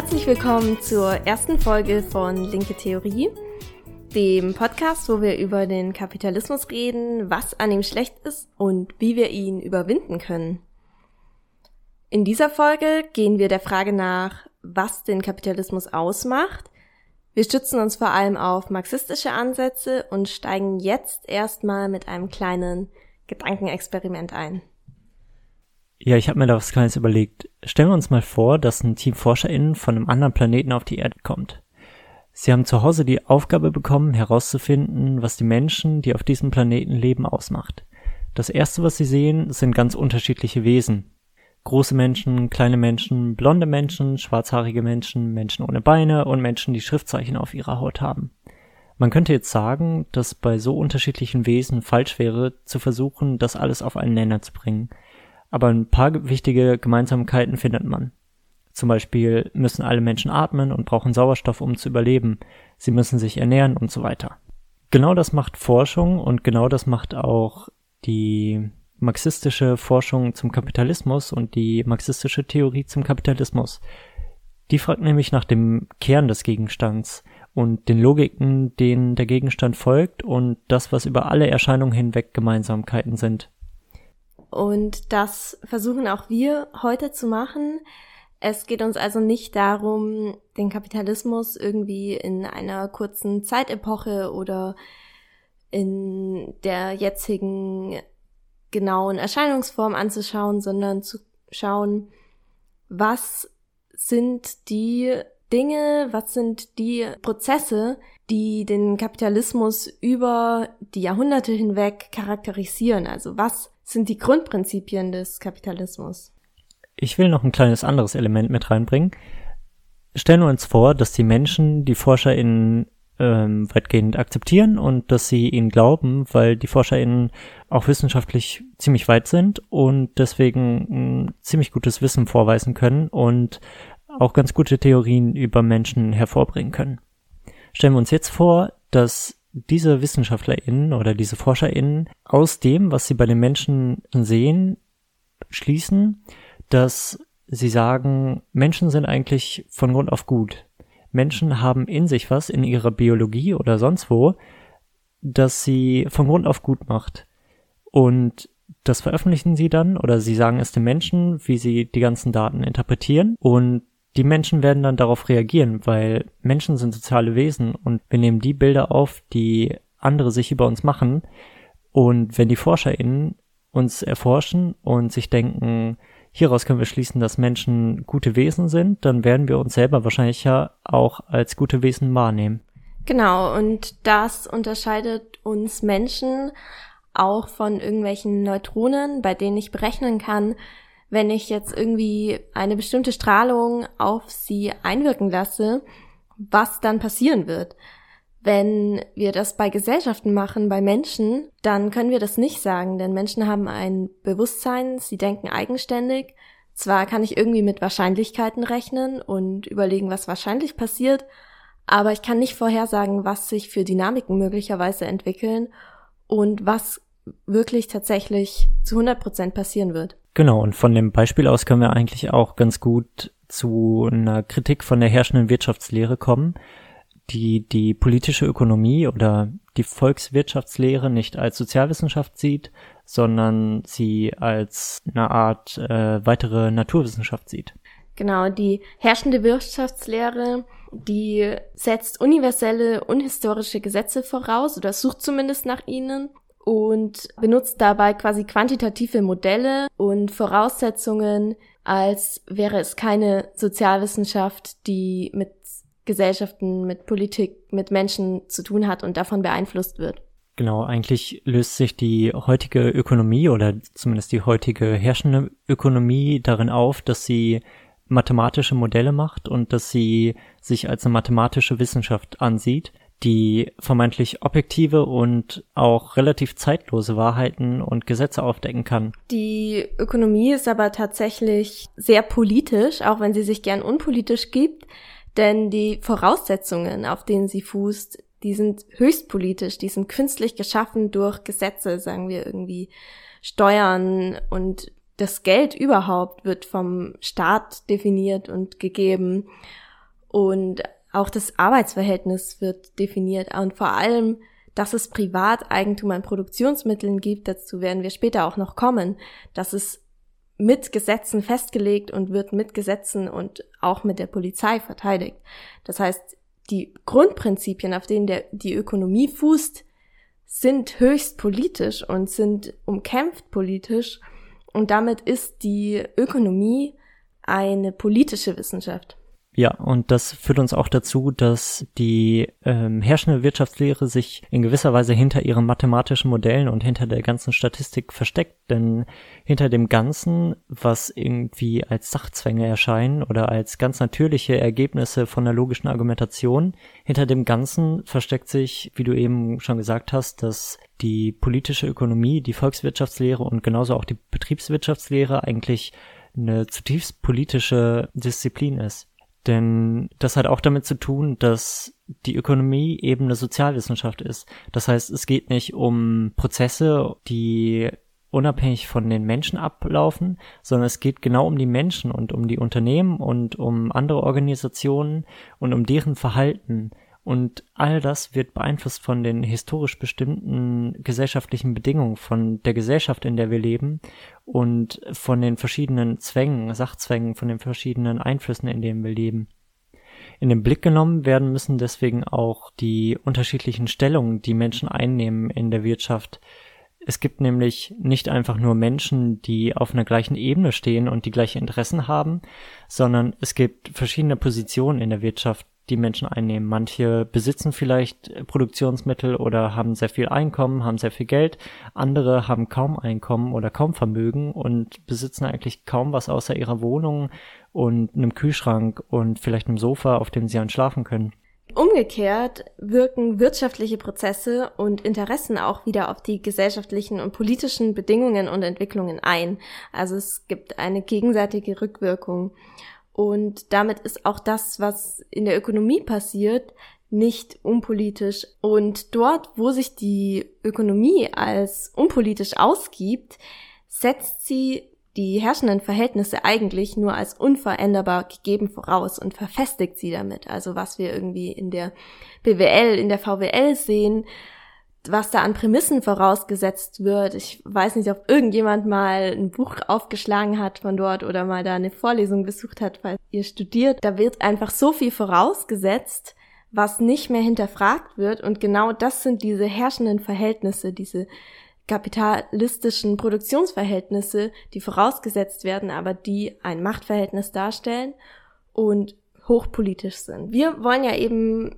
Herzlich willkommen zur ersten Folge von Linke Theorie, dem Podcast, wo wir über den Kapitalismus reden, was an ihm schlecht ist und wie wir ihn überwinden können. In dieser Folge gehen wir der Frage nach, was den Kapitalismus ausmacht. Wir stützen uns vor allem auf marxistische Ansätze und steigen jetzt erstmal mit einem kleinen Gedankenexperiment ein. Ja, ich habe mir da was Kleines überlegt. Stellen wir uns mal vor, dass ein Team ForscherInnen von einem anderen Planeten auf die Erde kommt. Sie haben zu Hause die Aufgabe bekommen, herauszufinden, was die Menschen, die auf diesem Planeten leben, ausmacht. Das erste, was sie sehen, sind ganz unterschiedliche Wesen. Große Menschen, kleine Menschen, blonde Menschen, schwarzhaarige Menschen, Menschen ohne Beine und Menschen, die Schriftzeichen auf ihrer Haut haben. Man könnte jetzt sagen, dass bei so unterschiedlichen Wesen falsch wäre, zu versuchen, das alles auf einen Nenner zu bringen – aber ein paar wichtige Gemeinsamkeiten findet man. Zum Beispiel müssen alle Menschen atmen und brauchen Sauerstoff, um zu überleben. Sie müssen sich ernähren und so weiter. Genau das macht Forschung und genau das macht auch die marxistische Forschung zum Kapitalismus und die marxistische Theorie zum Kapitalismus. Die fragt nämlich nach dem Kern des Gegenstands und den Logiken, denen der Gegenstand folgt und das, was über alle Erscheinungen hinweg Gemeinsamkeiten sind. Und das versuchen auch wir heute zu machen. Es geht uns also nicht darum, den Kapitalismus irgendwie in einer kurzen Zeitepoche oder in der jetzigen genauen Erscheinungsform anzuschauen, sondern zu schauen, was sind die Dinge, was sind die Prozesse, die den Kapitalismus über die Jahrhunderte hinweg charakterisieren. Also was sind die Grundprinzipien des Kapitalismus? Ich will noch ein kleines anderes Element mit reinbringen. Stellen wir uns vor, dass die Menschen die ForscherInnen ähm, weitgehend akzeptieren und dass sie ihnen glauben, weil die ForscherInnen auch wissenschaftlich ziemlich weit sind und deswegen ziemlich gutes Wissen vorweisen können und auch ganz gute Theorien über Menschen hervorbringen können. Stellen wir uns jetzt vor, dass diese WissenschaftlerInnen oder diese ForscherInnen aus dem, was sie bei den Menschen sehen, schließen, dass sie sagen, Menschen sind eigentlich von Grund auf gut. Menschen haben in sich was, in ihrer Biologie oder sonst wo, das sie von Grund auf gut macht. Und das veröffentlichen sie dann oder sie sagen es den Menschen, wie sie die ganzen Daten interpretieren und die Menschen werden dann darauf reagieren, weil Menschen sind soziale Wesen und wir nehmen die Bilder auf, die andere sich über uns machen. Und wenn die ForscherInnen uns erforschen und sich denken, hieraus können wir schließen, dass Menschen gute Wesen sind, dann werden wir uns selber wahrscheinlich ja auch als gute Wesen wahrnehmen. Genau, und das unterscheidet uns Menschen auch von irgendwelchen Neutronen, bei denen ich berechnen kann, wenn ich jetzt irgendwie eine bestimmte Strahlung auf sie einwirken lasse, was dann passieren wird. Wenn wir das bei Gesellschaften machen, bei Menschen, dann können wir das nicht sagen, denn Menschen haben ein Bewusstsein, sie denken eigenständig. Zwar kann ich irgendwie mit Wahrscheinlichkeiten rechnen und überlegen, was wahrscheinlich passiert, aber ich kann nicht vorhersagen, was sich für Dynamiken möglicherweise entwickeln und was wirklich tatsächlich zu 100 Prozent passieren wird. Genau, und von dem Beispiel aus können wir eigentlich auch ganz gut zu einer Kritik von der herrschenden Wirtschaftslehre kommen, die die politische Ökonomie oder die Volkswirtschaftslehre nicht als Sozialwissenschaft sieht, sondern sie als eine Art äh, weitere Naturwissenschaft sieht. Genau, die herrschende Wirtschaftslehre, die setzt universelle, unhistorische Gesetze voraus oder sucht zumindest nach ihnen und benutzt dabei quasi quantitative Modelle und Voraussetzungen, als wäre es keine Sozialwissenschaft, die mit Gesellschaften, mit Politik, mit Menschen zu tun hat und davon beeinflusst wird. Genau, eigentlich löst sich die heutige Ökonomie oder zumindest die heutige herrschende Ökonomie darin auf, dass sie mathematische Modelle macht und dass sie sich als eine mathematische Wissenschaft ansieht, die vermeintlich objektive und auch relativ zeitlose Wahrheiten und Gesetze aufdecken kann. Die Ökonomie ist aber tatsächlich sehr politisch, auch wenn sie sich gern unpolitisch gibt, denn die Voraussetzungen, auf denen sie fußt, die sind höchst politisch, die sind künstlich geschaffen durch Gesetze, sagen wir irgendwie Steuern und das Geld überhaupt wird vom Staat definiert und gegeben. Und auch das Arbeitsverhältnis wird definiert und vor allem, dass es Privateigentum an Produktionsmitteln gibt, dazu werden wir später auch noch kommen, dass es mit Gesetzen festgelegt und wird mit Gesetzen und auch mit der Polizei verteidigt. Das heißt, die Grundprinzipien, auf denen der, die Ökonomie fußt, sind höchst politisch und sind umkämpft politisch. Und damit ist die Ökonomie eine politische Wissenschaft. Ja, und das führt uns auch dazu, dass die ähm, herrschende Wirtschaftslehre sich in gewisser Weise hinter ihren mathematischen Modellen und hinter der ganzen Statistik versteckt. Denn hinter dem Ganzen, was irgendwie als Sachzwänge erscheinen oder als ganz natürliche Ergebnisse von der logischen Argumentation, hinter dem Ganzen versteckt sich, wie du eben schon gesagt hast, dass die politische Ökonomie, die Volkswirtschaftslehre und genauso auch die Betriebswirtschaftslehre eigentlich eine zutiefst politische Disziplin ist. Denn das hat auch damit zu tun, dass die Ökonomie eben eine Sozialwissenschaft ist. Das heißt, es geht nicht um Prozesse, die unabhängig von den Menschen ablaufen, sondern es geht genau um die Menschen und um die Unternehmen und um andere Organisationen und um deren Verhalten. Und all das wird beeinflusst von den historisch bestimmten gesellschaftlichen Bedingungen, von der Gesellschaft, in der wir leben und von den verschiedenen Zwängen, Sachzwängen, von den verschiedenen Einflüssen, in denen wir leben. In den Blick genommen werden müssen deswegen auch die unterschiedlichen Stellungen, die Menschen einnehmen in der Wirtschaft. Es gibt nämlich nicht einfach nur Menschen, die auf einer gleichen Ebene stehen und die gleiche Interessen haben, sondern es gibt verschiedene Positionen in der Wirtschaft, die Menschen einnehmen. Manche besitzen vielleicht Produktionsmittel oder haben sehr viel Einkommen, haben sehr viel Geld. Andere haben kaum Einkommen oder kaum Vermögen und besitzen eigentlich kaum was außer ihrer Wohnung und einem Kühlschrank und vielleicht einem Sofa, auf dem sie schlafen können. Umgekehrt wirken wirtschaftliche Prozesse und Interessen auch wieder auf die gesellschaftlichen und politischen Bedingungen und Entwicklungen ein. Also es gibt eine gegenseitige Rückwirkung. Und damit ist auch das, was in der Ökonomie passiert, nicht unpolitisch. Und dort, wo sich die Ökonomie als unpolitisch ausgibt, setzt sie die herrschenden Verhältnisse eigentlich nur als unveränderbar gegeben voraus und verfestigt sie damit. Also was wir irgendwie in der BWL, in der VWL sehen, was da an Prämissen vorausgesetzt wird. Ich weiß nicht, ob irgendjemand mal ein Buch aufgeschlagen hat von dort oder mal da eine Vorlesung besucht hat, weil ihr studiert. Da wird einfach so viel vorausgesetzt, was nicht mehr hinterfragt wird. Und genau das sind diese herrschenden Verhältnisse, diese kapitalistischen Produktionsverhältnisse, die vorausgesetzt werden, aber die ein Machtverhältnis darstellen und hochpolitisch sind. Wir wollen ja eben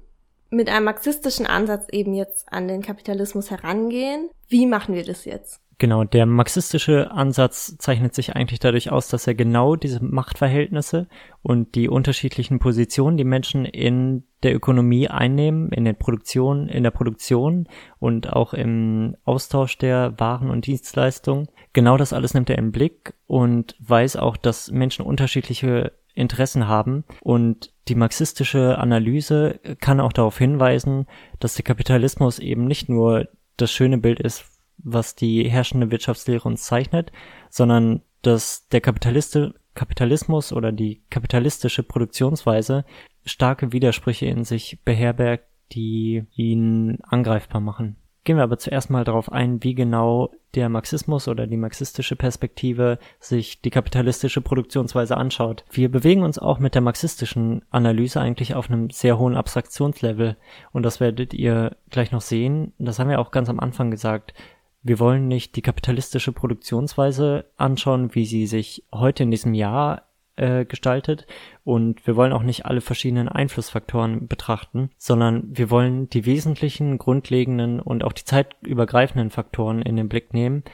mit einem marxistischen Ansatz eben jetzt an den Kapitalismus herangehen. Wie machen wir das jetzt? Genau, der marxistische Ansatz zeichnet sich eigentlich dadurch aus, dass er genau diese Machtverhältnisse und die unterschiedlichen Positionen, die Menschen in der Ökonomie einnehmen, in der Produktion, in der Produktion und auch im Austausch der Waren und Dienstleistungen, genau das alles nimmt er im Blick und weiß auch, dass Menschen unterschiedliche Interessen haben. Und die marxistische Analyse kann auch darauf hinweisen, dass der Kapitalismus eben nicht nur das schöne Bild ist, was die herrschende Wirtschaftslehre uns zeichnet, sondern dass der Kapitaliste, Kapitalismus oder die kapitalistische Produktionsweise starke Widersprüche in sich beherbergt, die ihn angreifbar machen. Gehen wir aber zuerst mal darauf ein, wie genau der Marxismus oder die marxistische Perspektive sich die kapitalistische Produktionsweise anschaut. Wir bewegen uns auch mit der marxistischen Analyse eigentlich auf einem sehr hohen Abstraktionslevel und das werdet ihr gleich noch sehen. Das haben wir auch ganz am Anfang gesagt. Wir wollen nicht die kapitalistische Produktionsweise anschauen, wie sie sich heute in diesem Jahr äh, gestaltet. Und wir wollen auch nicht alle verschiedenen Einflussfaktoren betrachten, sondern wir wollen die wesentlichen, grundlegenden und auch die zeitübergreifenden Faktoren in den Blick nehmen,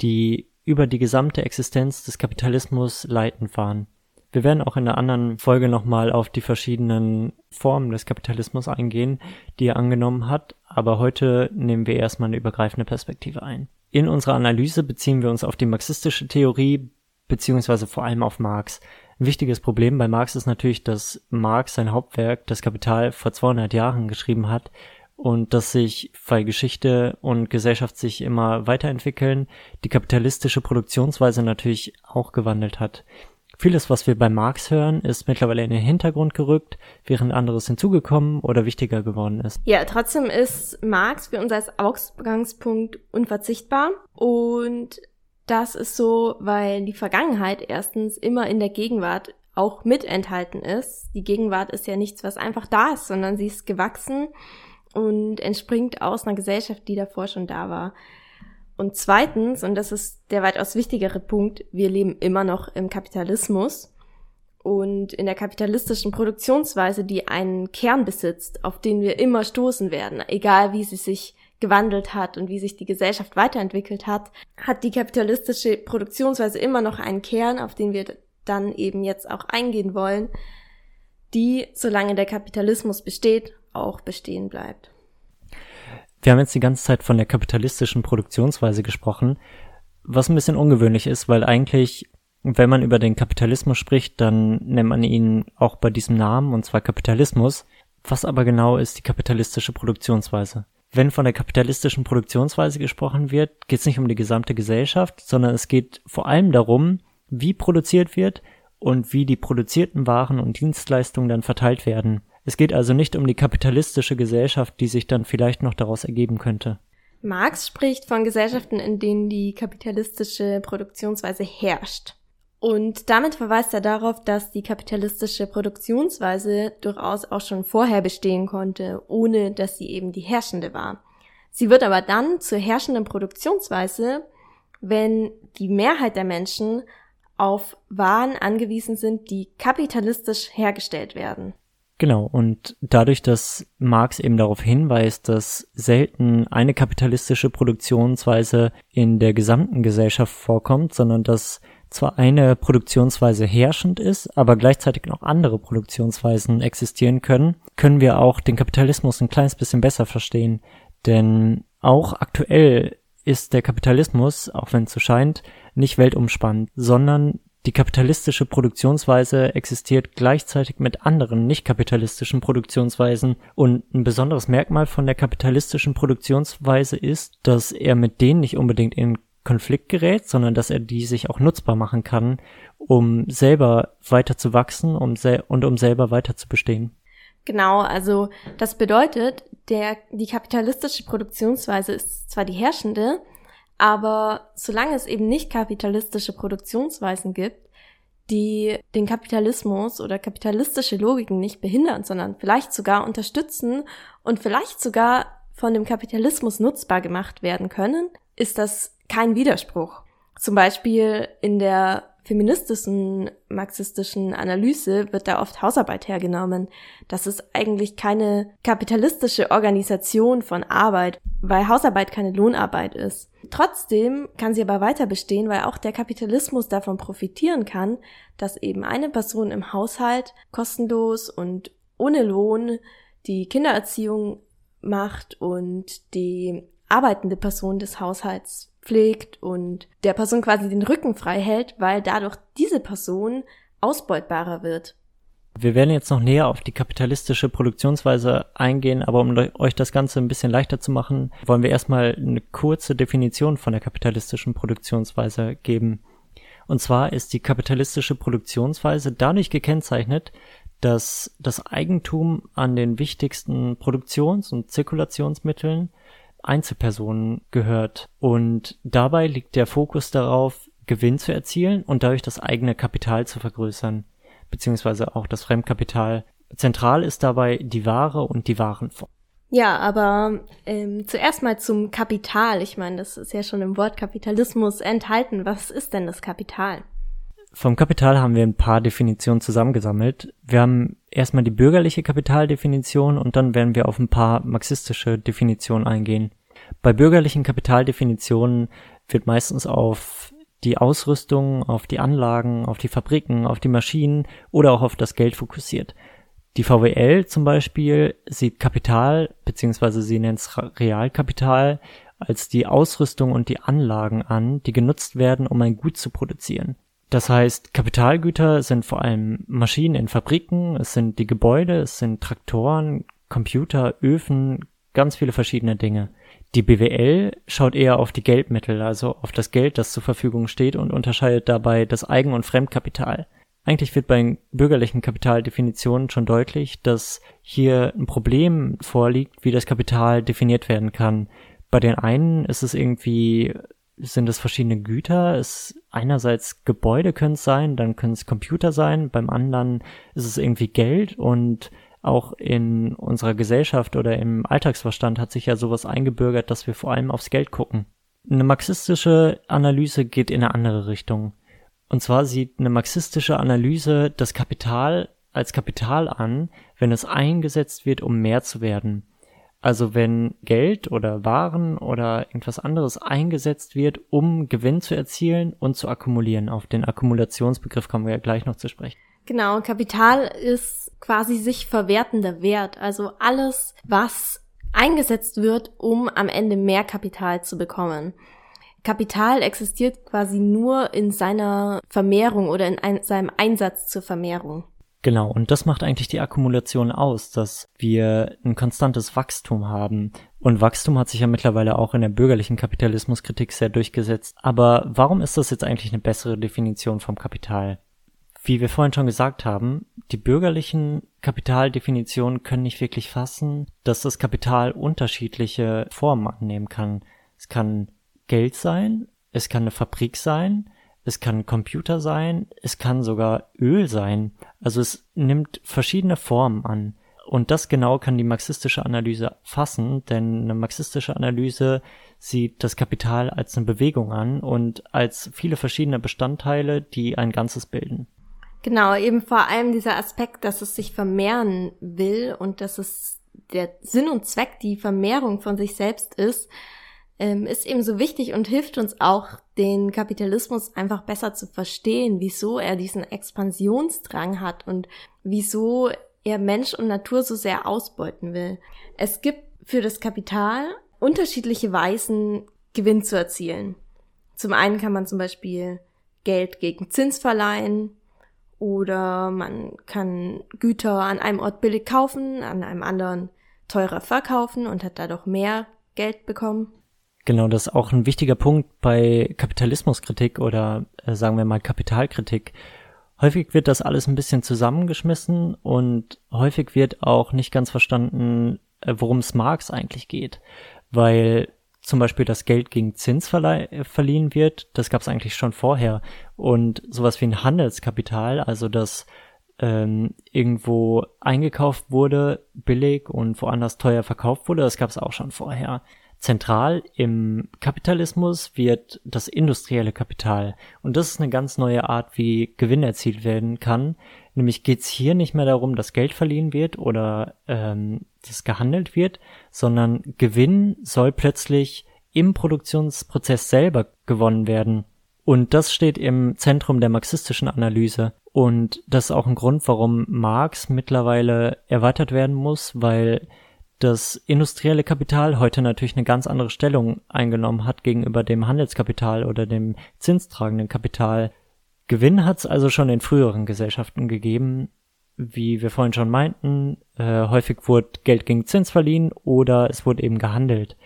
die über die gesamte Existenz des Kapitalismus leitend waren. Wir werden auch in der anderen Folge nochmal auf die verschiedenen Formen des Kapitalismus eingehen, die er angenommen hat, aber heute nehmen wir erstmal eine übergreifende Perspektive ein. In unserer Analyse beziehen wir uns auf die marxistische Theorie beziehungsweise vor allem auf Marx. Ein wichtiges Problem bei Marx ist natürlich, dass Marx sein Hauptwerk, das Kapital, vor 200 Jahren geschrieben hat und dass sich, weil Geschichte und Gesellschaft sich immer weiterentwickeln, die kapitalistische Produktionsweise natürlich auch gewandelt hat. Vieles, was wir bei Marx hören, ist mittlerweile in den Hintergrund gerückt, während anderes hinzugekommen oder wichtiger geworden ist. Ja, trotzdem ist Marx für uns als Ausgangspunkt unverzichtbar und das ist so, weil die Vergangenheit erstens immer in der Gegenwart auch mit enthalten ist. Die Gegenwart ist ja nichts, was einfach da ist, sondern sie ist gewachsen und entspringt aus einer Gesellschaft, die davor schon da war. Und zweitens, und das ist der weitaus wichtigere Punkt, wir leben immer noch im Kapitalismus und in der kapitalistischen Produktionsweise, die einen Kern besitzt, auf den wir immer stoßen werden, egal wie sie sich gewandelt hat und wie sich die Gesellschaft weiterentwickelt hat, hat die kapitalistische Produktionsweise immer noch einen Kern, auf den wir dann eben jetzt auch eingehen wollen, die, solange der Kapitalismus besteht, auch bestehen bleibt. Wir haben jetzt die ganze Zeit von der kapitalistischen Produktionsweise gesprochen, was ein bisschen ungewöhnlich ist, weil eigentlich, wenn man über den Kapitalismus spricht, dann nennt man ihn auch bei diesem Namen, und zwar Kapitalismus. Was aber genau ist die kapitalistische Produktionsweise? Wenn von der kapitalistischen Produktionsweise gesprochen wird, geht es nicht um die gesamte Gesellschaft, sondern es geht vor allem darum, wie produziert wird und wie die produzierten Waren und Dienstleistungen dann verteilt werden. Es geht also nicht um die kapitalistische Gesellschaft, die sich dann vielleicht noch daraus ergeben könnte. Marx spricht von Gesellschaften, in denen die kapitalistische Produktionsweise herrscht. Und damit verweist er darauf, dass die kapitalistische Produktionsweise durchaus auch schon vorher bestehen konnte, ohne dass sie eben die herrschende war. Sie wird aber dann zur herrschenden Produktionsweise, wenn die Mehrheit der Menschen auf Waren angewiesen sind, die kapitalistisch hergestellt werden. Genau, und dadurch, dass Marx eben darauf hinweist, dass selten eine kapitalistische Produktionsweise in der gesamten Gesellschaft vorkommt, sondern dass zwar eine Produktionsweise herrschend ist, aber gleichzeitig noch andere Produktionsweisen existieren können, können wir auch den Kapitalismus ein kleines bisschen besser verstehen. Denn auch aktuell ist der Kapitalismus, auch wenn es so scheint, nicht weltumspannend, sondern die kapitalistische Produktionsweise existiert gleichzeitig mit anderen nicht kapitalistischen Produktionsweisen und ein besonderes Merkmal von der kapitalistischen Produktionsweise ist, dass er mit denen nicht unbedingt in Konflikt gerät, sondern dass er die sich auch nutzbar machen kann, um selber weiter zu wachsen um sel und um selber weiter zu bestehen. Genau, also das bedeutet, der, die kapitalistische Produktionsweise ist zwar die herrschende, aber solange es eben nicht kapitalistische Produktionsweisen gibt, die den Kapitalismus oder kapitalistische Logiken nicht behindern, sondern vielleicht sogar unterstützen und vielleicht sogar von dem Kapitalismus nutzbar gemacht werden können, ist das kein Widerspruch. Zum Beispiel in der feministischen, marxistischen Analyse wird da oft Hausarbeit hergenommen. Das ist eigentlich keine kapitalistische Organisation von Arbeit, weil Hausarbeit keine Lohnarbeit ist. Trotzdem kann sie aber weiter bestehen, weil auch der Kapitalismus davon profitieren kann, dass eben eine Person im Haushalt kostenlos und ohne Lohn die Kindererziehung macht und die arbeitende Person des Haushalts pflegt und der Person quasi den Rücken frei hält, weil dadurch diese Person ausbeutbarer wird. Wir werden jetzt noch näher auf die kapitalistische Produktionsweise eingehen, aber um euch das Ganze ein bisschen leichter zu machen, wollen wir erstmal eine kurze Definition von der kapitalistischen Produktionsweise geben. Und zwar ist die kapitalistische Produktionsweise dadurch gekennzeichnet, dass das Eigentum an den wichtigsten Produktions- und Zirkulationsmitteln Einzelpersonen gehört. Und dabei liegt der Fokus darauf, Gewinn zu erzielen und dadurch das eigene Kapital zu vergrößern, beziehungsweise auch das Fremdkapital. Zentral ist dabei die Ware und die Warenform. Ja, aber ähm, zuerst mal zum Kapital. Ich meine, das ist ja schon im Wort Kapitalismus enthalten. Was ist denn das Kapital? Vom Kapital haben wir ein paar Definitionen zusammengesammelt. Wir haben erstmal die bürgerliche Kapitaldefinition und dann werden wir auf ein paar marxistische Definitionen eingehen. Bei bürgerlichen Kapitaldefinitionen wird meistens auf die Ausrüstung, auf die Anlagen, auf die Fabriken, auf die Maschinen oder auch auf das Geld fokussiert. Die VWL zum Beispiel sieht Kapital, beziehungsweise sie nennt es Realkapital, als die Ausrüstung und die Anlagen an, die genutzt werden, um ein Gut zu produzieren. Das heißt, Kapitalgüter sind vor allem Maschinen in Fabriken, es sind die Gebäude, es sind Traktoren, Computer, Öfen, ganz viele verschiedene Dinge. Die BWL schaut eher auf die Geldmittel, also auf das Geld, das zur Verfügung steht und unterscheidet dabei das Eigen- und Fremdkapital. eigentlich wird bei bürgerlichen Kapitaldefinitionen schon deutlich, dass hier ein Problem vorliegt, wie das Kapital definiert werden kann. Bei den einen ist es irgendwie, sind es verschiedene Güter, es einerseits Gebäude können es sein, dann können es Computer sein, beim anderen ist es irgendwie Geld und auch in unserer Gesellschaft oder im Alltagsverstand hat sich ja sowas eingebürgert, dass wir vor allem aufs Geld gucken. Eine marxistische Analyse geht in eine andere Richtung. Und zwar sieht eine marxistische Analyse das Kapital als Kapital an, wenn es eingesetzt wird, um mehr zu werden. Also wenn Geld oder Waren oder irgendwas anderes eingesetzt wird, um Gewinn zu erzielen und zu akkumulieren. Auf den Akkumulationsbegriff kommen wir ja gleich noch zu sprechen. Genau, Kapital ist quasi sich verwertender Wert. Also alles, was eingesetzt wird, um am Ende mehr Kapital zu bekommen. Kapital existiert quasi nur in seiner Vermehrung oder in ein, seinem Einsatz zur Vermehrung. Genau, und das macht eigentlich die Akkumulation aus, dass wir ein konstantes Wachstum haben. Und Wachstum hat sich ja mittlerweile auch in der bürgerlichen Kapitalismuskritik sehr durchgesetzt. Aber warum ist das jetzt eigentlich eine bessere Definition vom Kapital? Wie wir vorhin schon gesagt haben, die bürgerlichen Kapitaldefinitionen können nicht wirklich fassen, dass das Kapital unterschiedliche Formen annehmen kann. Es kann Geld sein, es kann eine Fabrik sein, es kann Computer sein, es kann sogar Öl sein. Also es nimmt verschiedene Formen an. Und das genau kann die marxistische Analyse fassen, denn eine marxistische Analyse sieht das Kapital als eine Bewegung an und als viele verschiedene Bestandteile, die ein Ganzes bilden. Genau, eben vor allem dieser Aspekt, dass es sich vermehren will und dass es der Sinn und Zweck die Vermehrung von sich selbst ist, ähm, ist eben so wichtig und hilft uns auch, den Kapitalismus einfach besser zu verstehen, wieso er diesen Expansionsdrang hat und wieso er Mensch und Natur so sehr ausbeuten will. Es gibt für das Kapital unterschiedliche Weisen, Gewinn zu erzielen. Zum einen kann man zum Beispiel Geld gegen Zins verleihen oder man kann Güter an einem Ort billig kaufen, an einem anderen teurer verkaufen und hat dadurch mehr Geld bekommen. Genau, das ist auch ein wichtiger Punkt bei Kapitalismuskritik oder äh, sagen wir mal Kapitalkritik. Häufig wird das alles ein bisschen zusammengeschmissen und häufig wird auch nicht ganz verstanden, äh, worum es Marx eigentlich geht. Weil zum Beispiel das Geld gegen Zins verliehen wird, das gab es eigentlich schon vorher. Und sowas wie ein Handelskapital, also das ähm, irgendwo eingekauft wurde, billig und woanders teuer verkauft wurde, das gab es auch schon vorher. Zentral im Kapitalismus wird das industrielle Kapital. Und das ist eine ganz neue Art, wie Gewinn erzielt werden kann. Nämlich geht es hier nicht mehr darum, dass Geld verliehen wird oder ähm, das gehandelt wird, sondern Gewinn soll plötzlich im Produktionsprozess selber gewonnen werden. Und das steht im Zentrum der marxistischen Analyse. Und das ist auch ein Grund, warum Marx mittlerweile erweitert werden muss, weil das industrielle Kapital heute natürlich eine ganz andere Stellung eingenommen hat gegenüber dem Handelskapital oder dem zinstragenden Kapital. Gewinn hat es also schon in früheren Gesellschaften gegeben, wie wir vorhin schon meinten. Äh, häufig wurde Geld gegen Zins verliehen oder es wurde eben gehandelt.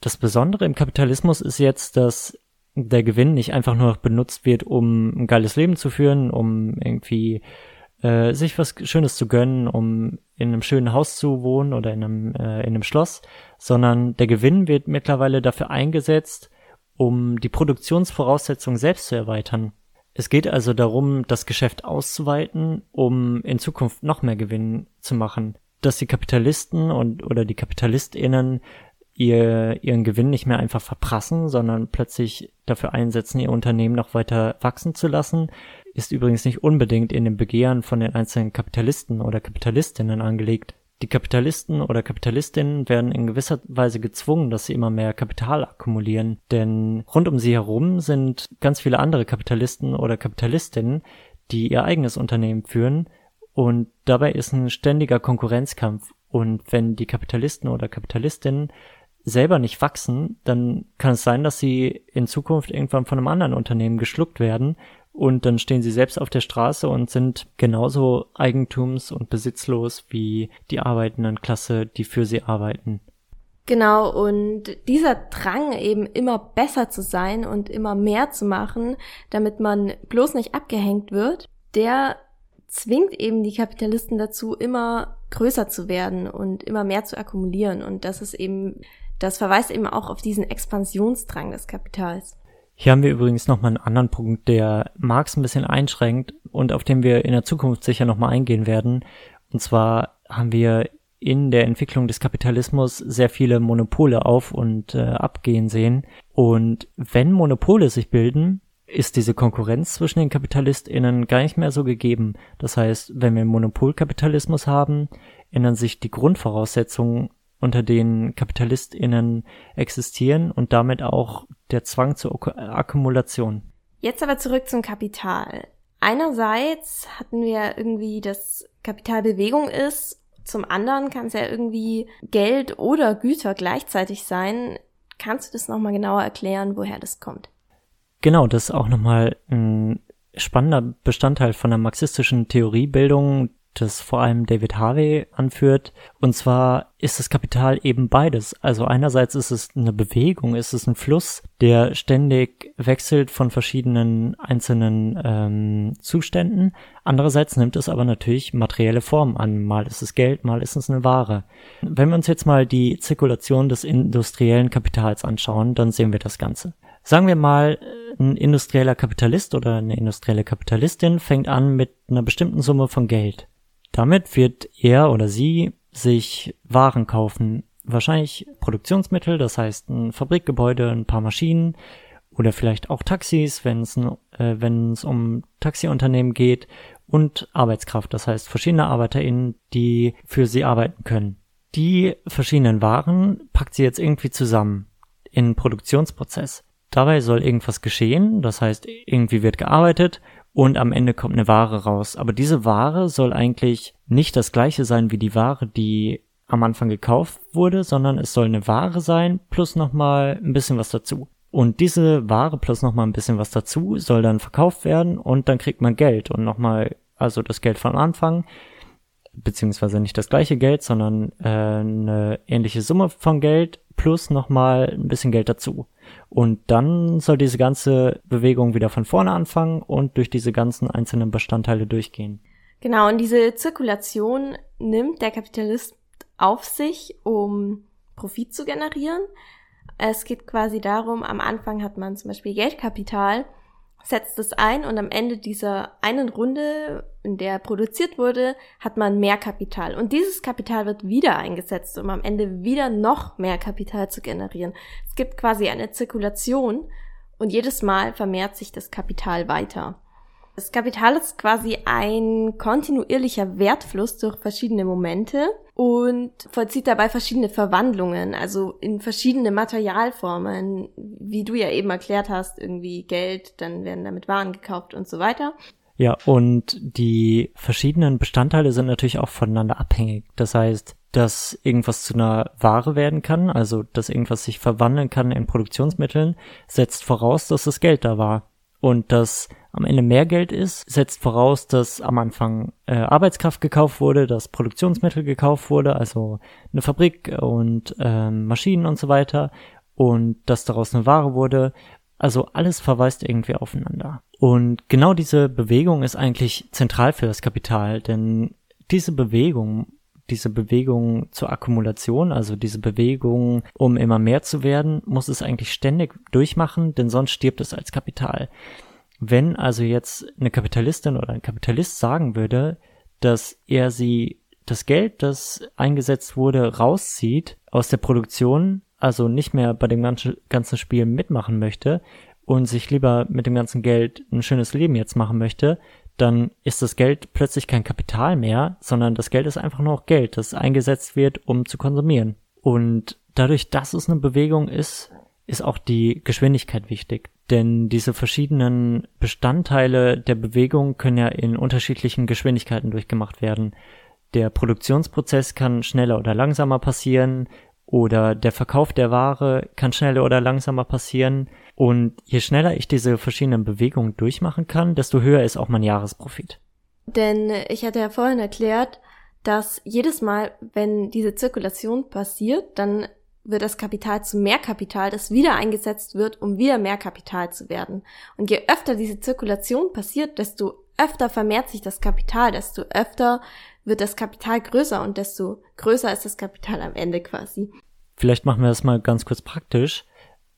Das Besondere im Kapitalismus ist jetzt, dass der Gewinn nicht einfach nur benutzt wird, um ein geiles Leben zu führen, um irgendwie äh, sich was Schönes zu gönnen, um in einem schönen Haus zu wohnen oder in einem, äh, in einem Schloss, sondern der Gewinn wird mittlerweile dafür eingesetzt, um die Produktionsvoraussetzungen selbst zu erweitern. Es geht also darum, das Geschäft auszuweiten, um in Zukunft noch mehr Gewinn zu machen. Dass die Kapitalisten und oder die KapitalistInnen ihr, ihren Gewinn nicht mehr einfach verprassen, sondern plötzlich dafür einsetzen, ihr Unternehmen noch weiter wachsen zu lassen, ist übrigens nicht unbedingt in dem Begehren von den einzelnen Kapitalisten oder Kapitalistinnen angelegt. Die Kapitalisten oder Kapitalistinnen werden in gewisser Weise gezwungen, dass sie immer mehr Kapital akkumulieren, denn rund um sie herum sind ganz viele andere Kapitalisten oder Kapitalistinnen, die ihr eigenes Unternehmen führen, und dabei ist ein ständiger Konkurrenzkampf. Und wenn die Kapitalisten oder Kapitalistinnen selber nicht wachsen, dann kann es sein, dass sie in Zukunft irgendwann von einem anderen Unternehmen geschluckt werden und dann stehen sie selbst auf der Straße und sind genauso eigentums- und besitzlos wie die arbeitenden Klasse, die für sie arbeiten. Genau, und dieser Drang eben immer besser zu sein und immer mehr zu machen, damit man bloß nicht abgehängt wird, der zwingt eben die Kapitalisten dazu, immer größer zu werden und immer mehr zu akkumulieren. Und das ist eben, das verweist eben auch auf diesen Expansionsdrang des Kapitals. Hier haben wir übrigens nochmal einen anderen Punkt, der Marx ein bisschen einschränkt und auf den wir in der Zukunft sicher nochmal eingehen werden. Und zwar haben wir in der Entwicklung des Kapitalismus sehr viele Monopole auf und äh, abgehen sehen. Und wenn Monopole sich bilden, ist diese Konkurrenz zwischen den KapitalistInnen gar nicht mehr so gegeben. Das heißt, wenn wir Monopolkapitalismus haben, ändern sich die Grundvoraussetzungen, unter denen KapitalistInnen existieren und damit auch der Zwang zur Akkumulation. Jetzt aber zurück zum Kapital. Einerseits hatten wir irgendwie, dass Kapital Bewegung ist. Zum anderen kann es ja irgendwie Geld oder Güter gleichzeitig sein. Kannst du das nochmal genauer erklären, woher das kommt? Genau, das ist auch nochmal ein spannender Bestandteil von der marxistischen Theoriebildung, das vor allem David Harvey anführt. Und zwar ist das Kapital eben beides. Also einerseits ist es eine Bewegung, ist es ein Fluss, der ständig wechselt von verschiedenen einzelnen ähm, Zuständen. Andererseits nimmt es aber natürlich materielle Form an. Mal ist es Geld, mal ist es eine Ware. Wenn wir uns jetzt mal die Zirkulation des industriellen Kapitals anschauen, dann sehen wir das Ganze. Sagen wir mal, ein industrieller Kapitalist oder eine industrielle Kapitalistin fängt an mit einer bestimmten Summe von Geld. Damit wird er oder sie sich Waren kaufen. Wahrscheinlich Produktionsmittel, das heißt ein Fabrikgebäude, ein paar Maschinen oder vielleicht auch Taxis, wenn es äh, um Taxiunternehmen geht und Arbeitskraft, das heißt verschiedene ArbeiterInnen, die für sie arbeiten können. Die verschiedenen Waren packt sie jetzt irgendwie zusammen in Produktionsprozess. Dabei soll irgendwas geschehen, das heißt, irgendwie wird gearbeitet und am Ende kommt eine Ware raus. Aber diese Ware soll eigentlich nicht das gleiche sein wie die Ware, die am Anfang gekauft wurde, sondern es soll eine Ware sein plus nochmal ein bisschen was dazu. Und diese Ware plus nochmal ein bisschen was dazu soll dann verkauft werden und dann kriegt man Geld und nochmal, also das Geld vom Anfang, beziehungsweise nicht das gleiche Geld, sondern äh, eine ähnliche Summe von Geld plus nochmal ein bisschen Geld dazu. Und dann soll diese ganze Bewegung wieder von vorne anfangen und durch diese ganzen einzelnen Bestandteile durchgehen. Genau, und diese Zirkulation nimmt der Kapitalist auf sich, um Profit zu generieren. Es geht quasi darum, am Anfang hat man zum Beispiel Geldkapital setzt es ein und am Ende dieser einen Runde, in der produziert wurde, hat man mehr Kapital. Und dieses Kapital wird wieder eingesetzt, um am Ende wieder noch mehr Kapital zu generieren. Es gibt quasi eine Zirkulation und jedes Mal vermehrt sich das Kapital weiter. Das Kapital ist quasi ein kontinuierlicher Wertfluss durch verschiedene Momente und vollzieht dabei verschiedene Verwandlungen, also in verschiedene Materialformen, wie du ja eben erklärt hast, irgendwie Geld, dann werden damit Waren gekauft und so weiter. Ja, und die verschiedenen Bestandteile sind natürlich auch voneinander abhängig. Das heißt, dass irgendwas zu einer Ware werden kann, also dass irgendwas sich verwandeln kann in Produktionsmitteln, setzt voraus, dass das Geld da war. Und dass am Ende mehr Geld ist, setzt voraus, dass am Anfang äh, Arbeitskraft gekauft wurde, dass Produktionsmittel gekauft wurde, also eine Fabrik und äh, Maschinen und so weiter und dass daraus eine Ware wurde. Also alles verweist irgendwie aufeinander. Und genau diese Bewegung ist eigentlich zentral für das Kapital, denn diese Bewegung diese Bewegung zur Akkumulation, also diese Bewegung, um immer mehr zu werden, muss es eigentlich ständig durchmachen, denn sonst stirbt es als Kapital. Wenn also jetzt eine Kapitalistin oder ein Kapitalist sagen würde, dass er sie das Geld, das eingesetzt wurde, rauszieht aus der Produktion, also nicht mehr bei dem ganzen, Spiel mitmachen möchte und sich lieber mit dem ganzen Geld ein schönes Leben jetzt machen möchte, dann ist das Geld plötzlich kein Kapital mehr, sondern das Geld ist einfach nur noch Geld, das eingesetzt wird, um zu konsumieren. Und dadurch, dass es eine Bewegung ist, ist auch die Geschwindigkeit wichtig. Denn diese verschiedenen Bestandteile der Bewegung können ja in unterschiedlichen Geschwindigkeiten durchgemacht werden. Der Produktionsprozess kann schneller oder langsamer passieren oder der Verkauf der Ware kann schneller oder langsamer passieren. Und je schneller ich diese verschiedenen Bewegungen durchmachen kann, desto höher ist auch mein Jahresprofit. Denn ich hatte ja vorhin erklärt, dass jedes Mal, wenn diese Zirkulation passiert, dann wird das Kapital zu mehr Kapital, das wieder eingesetzt wird, um wieder mehr Kapital zu werden. Und je öfter diese Zirkulation passiert, desto öfter vermehrt sich das Kapital, desto öfter wird das Kapital größer und desto größer ist das Kapital am Ende quasi. Vielleicht machen wir das mal ganz kurz praktisch.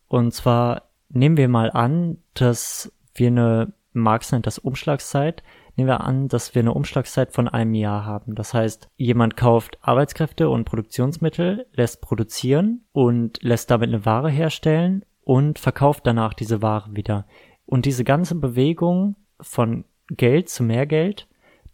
Und zwar nehmen wir mal an, dass wir eine, Marx nennt das Umschlagszeit, nehmen wir an, dass wir eine Umschlagszeit von einem Jahr haben. Das heißt, jemand kauft Arbeitskräfte und Produktionsmittel, lässt produzieren und lässt damit eine Ware herstellen und verkauft danach diese Ware wieder. Und diese ganze Bewegung von Geld zu mehr Geld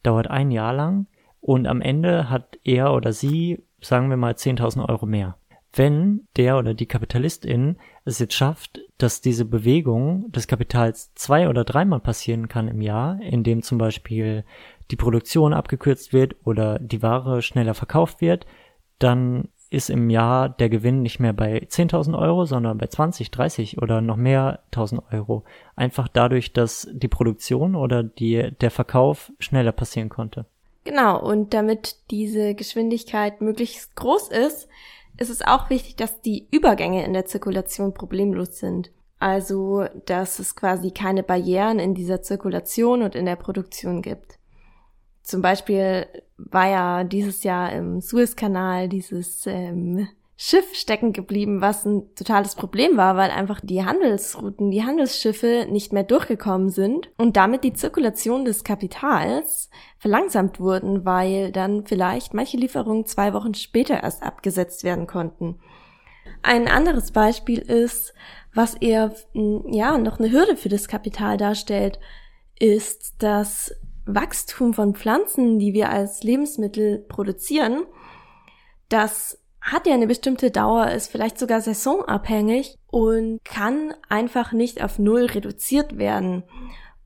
dauert ein Jahr lang und am Ende hat er oder sie, sagen wir mal, 10.000 Euro mehr. Wenn der oder die Kapitalistin es jetzt schafft, dass diese Bewegung des Kapitals zwei oder dreimal passieren kann im Jahr, indem zum Beispiel die Produktion abgekürzt wird oder die Ware schneller verkauft wird, dann ist im Jahr der Gewinn nicht mehr bei 10.000 Euro, sondern bei 20, 30 oder noch mehr 1.000 Euro. Einfach dadurch, dass die Produktion oder die, der Verkauf schneller passieren konnte. Genau, und damit diese Geschwindigkeit möglichst groß ist, ist es auch wichtig, dass die Übergänge in der Zirkulation problemlos sind. Also, dass es quasi keine Barrieren in dieser Zirkulation und in der Produktion gibt. Zum Beispiel war ja dieses Jahr im Suezkanal dieses ähm, Schiff stecken geblieben, was ein totales Problem war, weil einfach die Handelsrouten, die Handelsschiffe nicht mehr durchgekommen sind und damit die Zirkulation des Kapitals verlangsamt wurden, weil dann vielleicht manche Lieferungen zwei Wochen später erst abgesetzt werden konnten. Ein anderes Beispiel ist, was eher ja noch eine Hürde für das Kapital darstellt, ist, dass Wachstum von Pflanzen, die wir als Lebensmittel produzieren, das hat ja eine bestimmte Dauer, ist vielleicht sogar saisonabhängig und kann einfach nicht auf Null reduziert werden.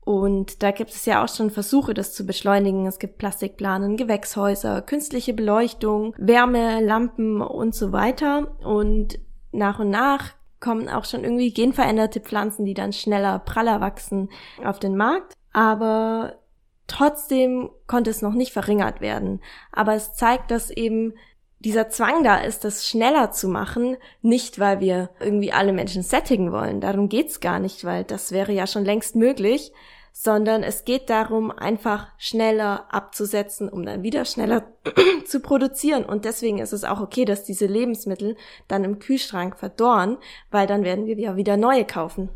Und da gibt es ja auch schon Versuche, das zu beschleunigen. Es gibt Plastikplanen, Gewächshäuser, künstliche Beleuchtung, Wärme, Lampen und so weiter. Und nach und nach kommen auch schon irgendwie genveränderte Pflanzen, die dann schneller, praller wachsen, auf den Markt. Aber Trotzdem konnte es noch nicht verringert werden. Aber es zeigt, dass eben dieser Zwang da ist, das schneller zu machen, nicht weil wir irgendwie alle Menschen sättigen wollen. Darum geht's gar nicht, weil das wäre ja schon längst möglich, sondern es geht darum, einfach schneller abzusetzen, um dann wieder schneller zu produzieren. Und deswegen ist es auch okay, dass diese Lebensmittel dann im Kühlschrank verdorren, weil dann werden wir ja wieder neue kaufen.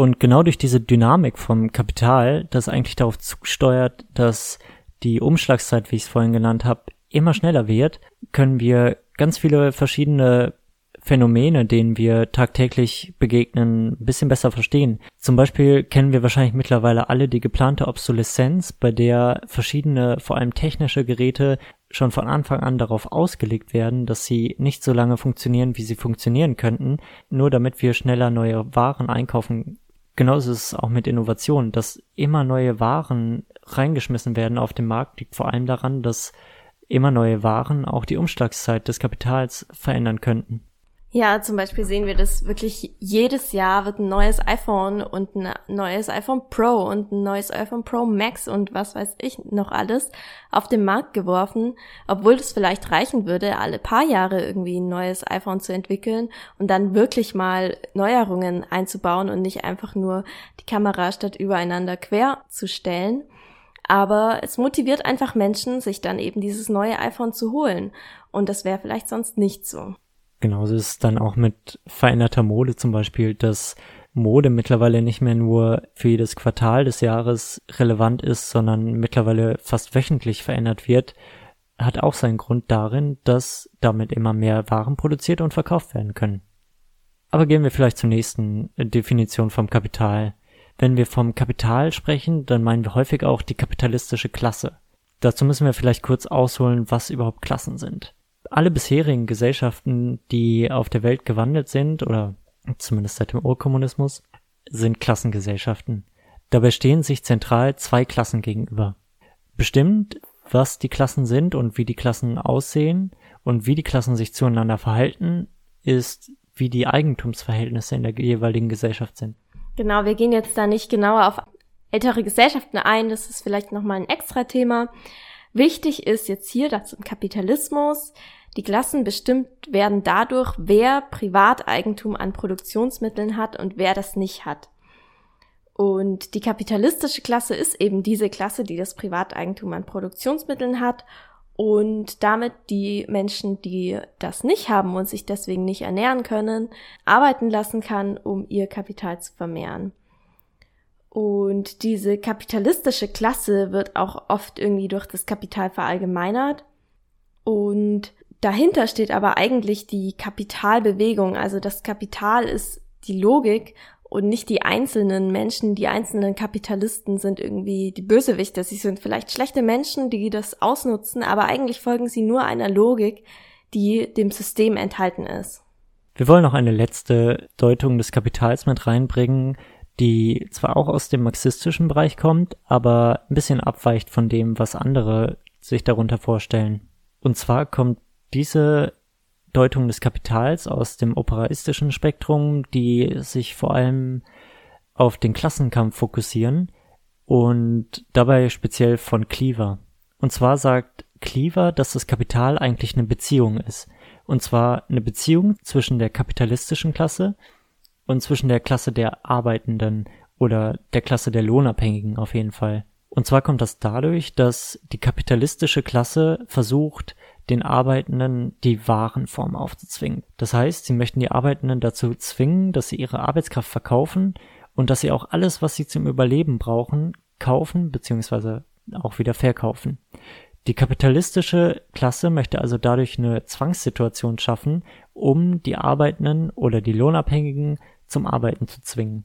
Und genau durch diese Dynamik vom Kapital, das eigentlich darauf zusteuert, dass die Umschlagszeit, wie ich es vorhin genannt habe, immer schneller wird, können wir ganz viele verschiedene Phänomene, denen wir tagtäglich begegnen, ein bisschen besser verstehen. Zum Beispiel kennen wir wahrscheinlich mittlerweile alle die geplante Obsoleszenz, bei der verschiedene, vor allem technische Geräte schon von Anfang an darauf ausgelegt werden, dass sie nicht so lange funktionieren, wie sie funktionieren könnten, nur damit wir schneller neue Waren einkaufen. Genauso ist es auch mit Innovationen, dass immer neue Waren reingeschmissen werden auf den Markt, liegt vor allem daran, dass immer neue Waren auch die Umschlagszeit des Kapitals verändern könnten. Ja, zum Beispiel sehen wir das wirklich jedes Jahr wird ein neues iPhone und ein neues iPhone Pro und ein neues iPhone Pro Max und was weiß ich noch alles auf den Markt geworfen, obwohl das vielleicht reichen würde, alle paar Jahre irgendwie ein neues iPhone zu entwickeln und dann wirklich mal Neuerungen einzubauen und nicht einfach nur die Kamera statt übereinander quer zu stellen. Aber es motiviert einfach Menschen, sich dann eben dieses neue iPhone zu holen. Und das wäre vielleicht sonst nicht so. Genauso ist es dann auch mit veränderter Mode zum Beispiel, dass Mode mittlerweile nicht mehr nur für jedes Quartal des Jahres relevant ist, sondern mittlerweile fast wöchentlich verändert wird, hat auch seinen Grund darin, dass damit immer mehr Waren produziert und verkauft werden können. Aber gehen wir vielleicht zur nächsten Definition vom Kapital. Wenn wir vom Kapital sprechen, dann meinen wir häufig auch die kapitalistische Klasse. Dazu müssen wir vielleicht kurz ausholen, was überhaupt Klassen sind alle bisherigen Gesellschaften, die auf der Welt gewandelt sind, oder zumindest seit dem Urkommunismus, sind Klassengesellschaften. Dabei stehen sich zentral zwei Klassen gegenüber. Bestimmt, was die Klassen sind und wie die Klassen aussehen und wie die Klassen sich zueinander verhalten, ist, wie die Eigentumsverhältnisse in der jeweiligen Gesellschaft sind. Genau, wir gehen jetzt da nicht genauer auf ältere Gesellschaften ein, das ist vielleicht nochmal ein extra Thema. Wichtig ist jetzt hier, dass im Kapitalismus die Klassen bestimmt werden dadurch, wer Privateigentum an Produktionsmitteln hat und wer das nicht hat. Und die kapitalistische Klasse ist eben diese Klasse, die das Privateigentum an Produktionsmitteln hat und damit die Menschen, die das nicht haben und sich deswegen nicht ernähren können, arbeiten lassen kann, um ihr Kapital zu vermehren. Und diese kapitalistische Klasse wird auch oft irgendwie durch das Kapital verallgemeinert. Und dahinter steht aber eigentlich die Kapitalbewegung. Also das Kapital ist die Logik und nicht die einzelnen Menschen, die einzelnen Kapitalisten sind irgendwie die Bösewichte. Sie sind vielleicht schlechte Menschen, die das ausnutzen, aber eigentlich folgen sie nur einer Logik, die dem System enthalten ist. Wir wollen noch eine letzte Deutung des Kapitals mit reinbringen, die zwar auch aus dem marxistischen Bereich kommt, aber ein bisschen abweicht von dem, was andere sich darunter vorstellen. Und zwar kommt diese Deutung des Kapitals aus dem operaistischen Spektrum, die sich vor allem auf den Klassenkampf fokussieren und dabei speziell von Cleaver. Und zwar sagt Cleaver, dass das Kapital eigentlich eine Beziehung ist. Und zwar eine Beziehung zwischen der kapitalistischen Klasse und zwischen der Klasse der Arbeitenden oder der Klasse der Lohnabhängigen auf jeden Fall. Und zwar kommt das dadurch, dass die kapitalistische Klasse versucht, den Arbeitenden die Warenform aufzuzwingen. Das heißt, sie möchten die Arbeitenden dazu zwingen, dass sie ihre Arbeitskraft verkaufen und dass sie auch alles, was sie zum Überleben brauchen, kaufen bzw. auch wieder verkaufen. Die kapitalistische Klasse möchte also dadurch eine Zwangssituation schaffen, um die Arbeitenden oder die Lohnabhängigen zum Arbeiten zu zwingen.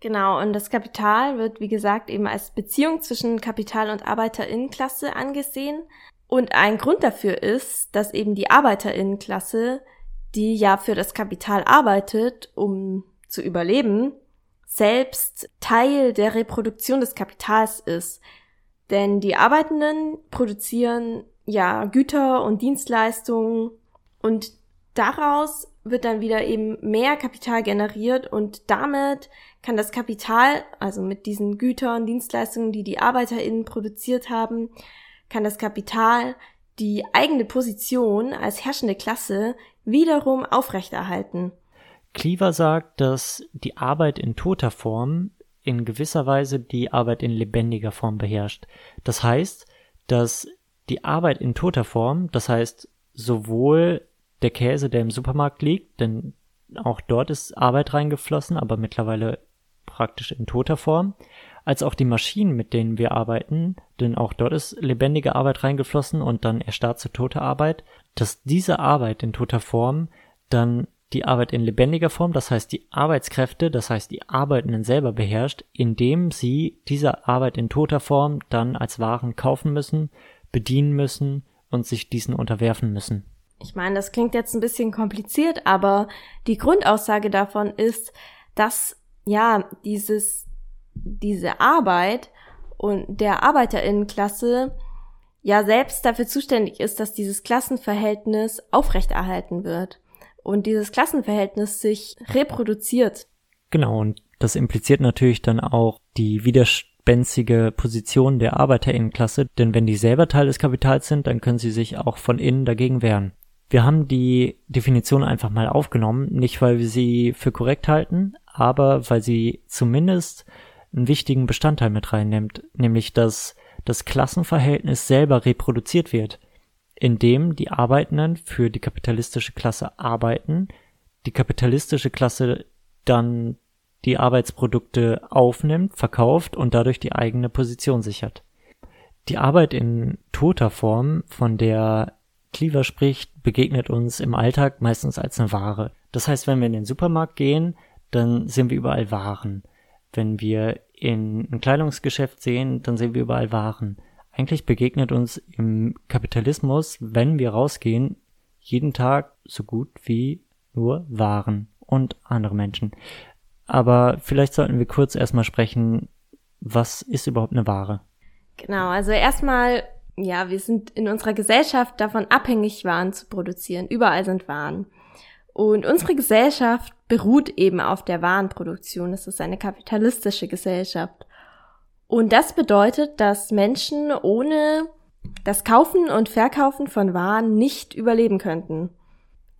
Genau, und das Kapital wird, wie gesagt, eben als Beziehung zwischen Kapital- und Arbeiterinnenklasse angesehen. Und ein Grund dafür ist, dass eben die Arbeiterinnenklasse, die ja für das Kapital arbeitet, um zu überleben, selbst Teil der Reproduktion des Kapitals ist. Denn die Arbeitenden produzieren ja Güter und Dienstleistungen und daraus wird dann wieder eben mehr Kapital generiert und damit kann das Kapital, also mit diesen Gütern, Dienstleistungen, die die ArbeiterInnen produziert haben, kann das Kapital die eigene Position als herrschende Klasse wiederum aufrechterhalten. Cleaver sagt, dass die Arbeit in toter Form in gewisser Weise die Arbeit in lebendiger Form beherrscht. Das heißt, dass die Arbeit in toter Form, das heißt sowohl der Käse, der im Supermarkt liegt, denn auch dort ist Arbeit reingeflossen, aber mittlerweile praktisch in toter Form, als auch die Maschinen, mit denen wir arbeiten, denn auch dort ist lebendige Arbeit reingeflossen und dann erstarrt zu toter Arbeit, dass diese Arbeit in toter Form dann die Arbeit in lebendiger Form, das heißt die Arbeitskräfte, das heißt die Arbeitenden selber beherrscht, indem sie diese Arbeit in toter Form dann als Waren kaufen müssen, bedienen müssen und sich diesen unterwerfen müssen. Ich meine, das klingt jetzt ein bisschen kompliziert, aber die Grundaussage davon ist, dass ja dieses diese Arbeit und der Arbeiterinnenklasse ja selbst dafür zuständig ist, dass dieses Klassenverhältnis aufrechterhalten wird und dieses Klassenverhältnis sich reproduziert. Genau, und das impliziert natürlich dann auch die widerspenstige Position der Arbeiterinnenklasse, denn wenn die selber Teil des Kapitals sind, dann können sie sich auch von innen dagegen wehren. Wir haben die Definition einfach mal aufgenommen, nicht weil wir sie für korrekt halten, aber weil sie zumindest einen wichtigen Bestandteil mit reinnimmt, nämlich dass das Klassenverhältnis selber reproduziert wird, indem die Arbeitenden für die kapitalistische Klasse arbeiten, die kapitalistische Klasse dann die Arbeitsprodukte aufnimmt, verkauft und dadurch die eigene Position sichert. Die Arbeit in toter Form, von der Cleaver spricht, begegnet uns im Alltag meistens als eine Ware. Das heißt, wenn wir in den Supermarkt gehen, dann sehen wir überall Waren. Wenn wir in ein Kleidungsgeschäft sehen, dann sehen wir überall Waren. Eigentlich begegnet uns im Kapitalismus, wenn wir rausgehen, jeden Tag so gut wie nur Waren und andere Menschen. Aber vielleicht sollten wir kurz erstmal sprechen, was ist überhaupt eine Ware? Genau, also erstmal ja, wir sind in unserer Gesellschaft davon abhängig, Waren zu produzieren. Überall sind Waren. Und unsere Gesellschaft beruht eben auf der Warenproduktion. Es ist eine kapitalistische Gesellschaft. Und das bedeutet, dass Menschen ohne das Kaufen und Verkaufen von Waren nicht überleben könnten.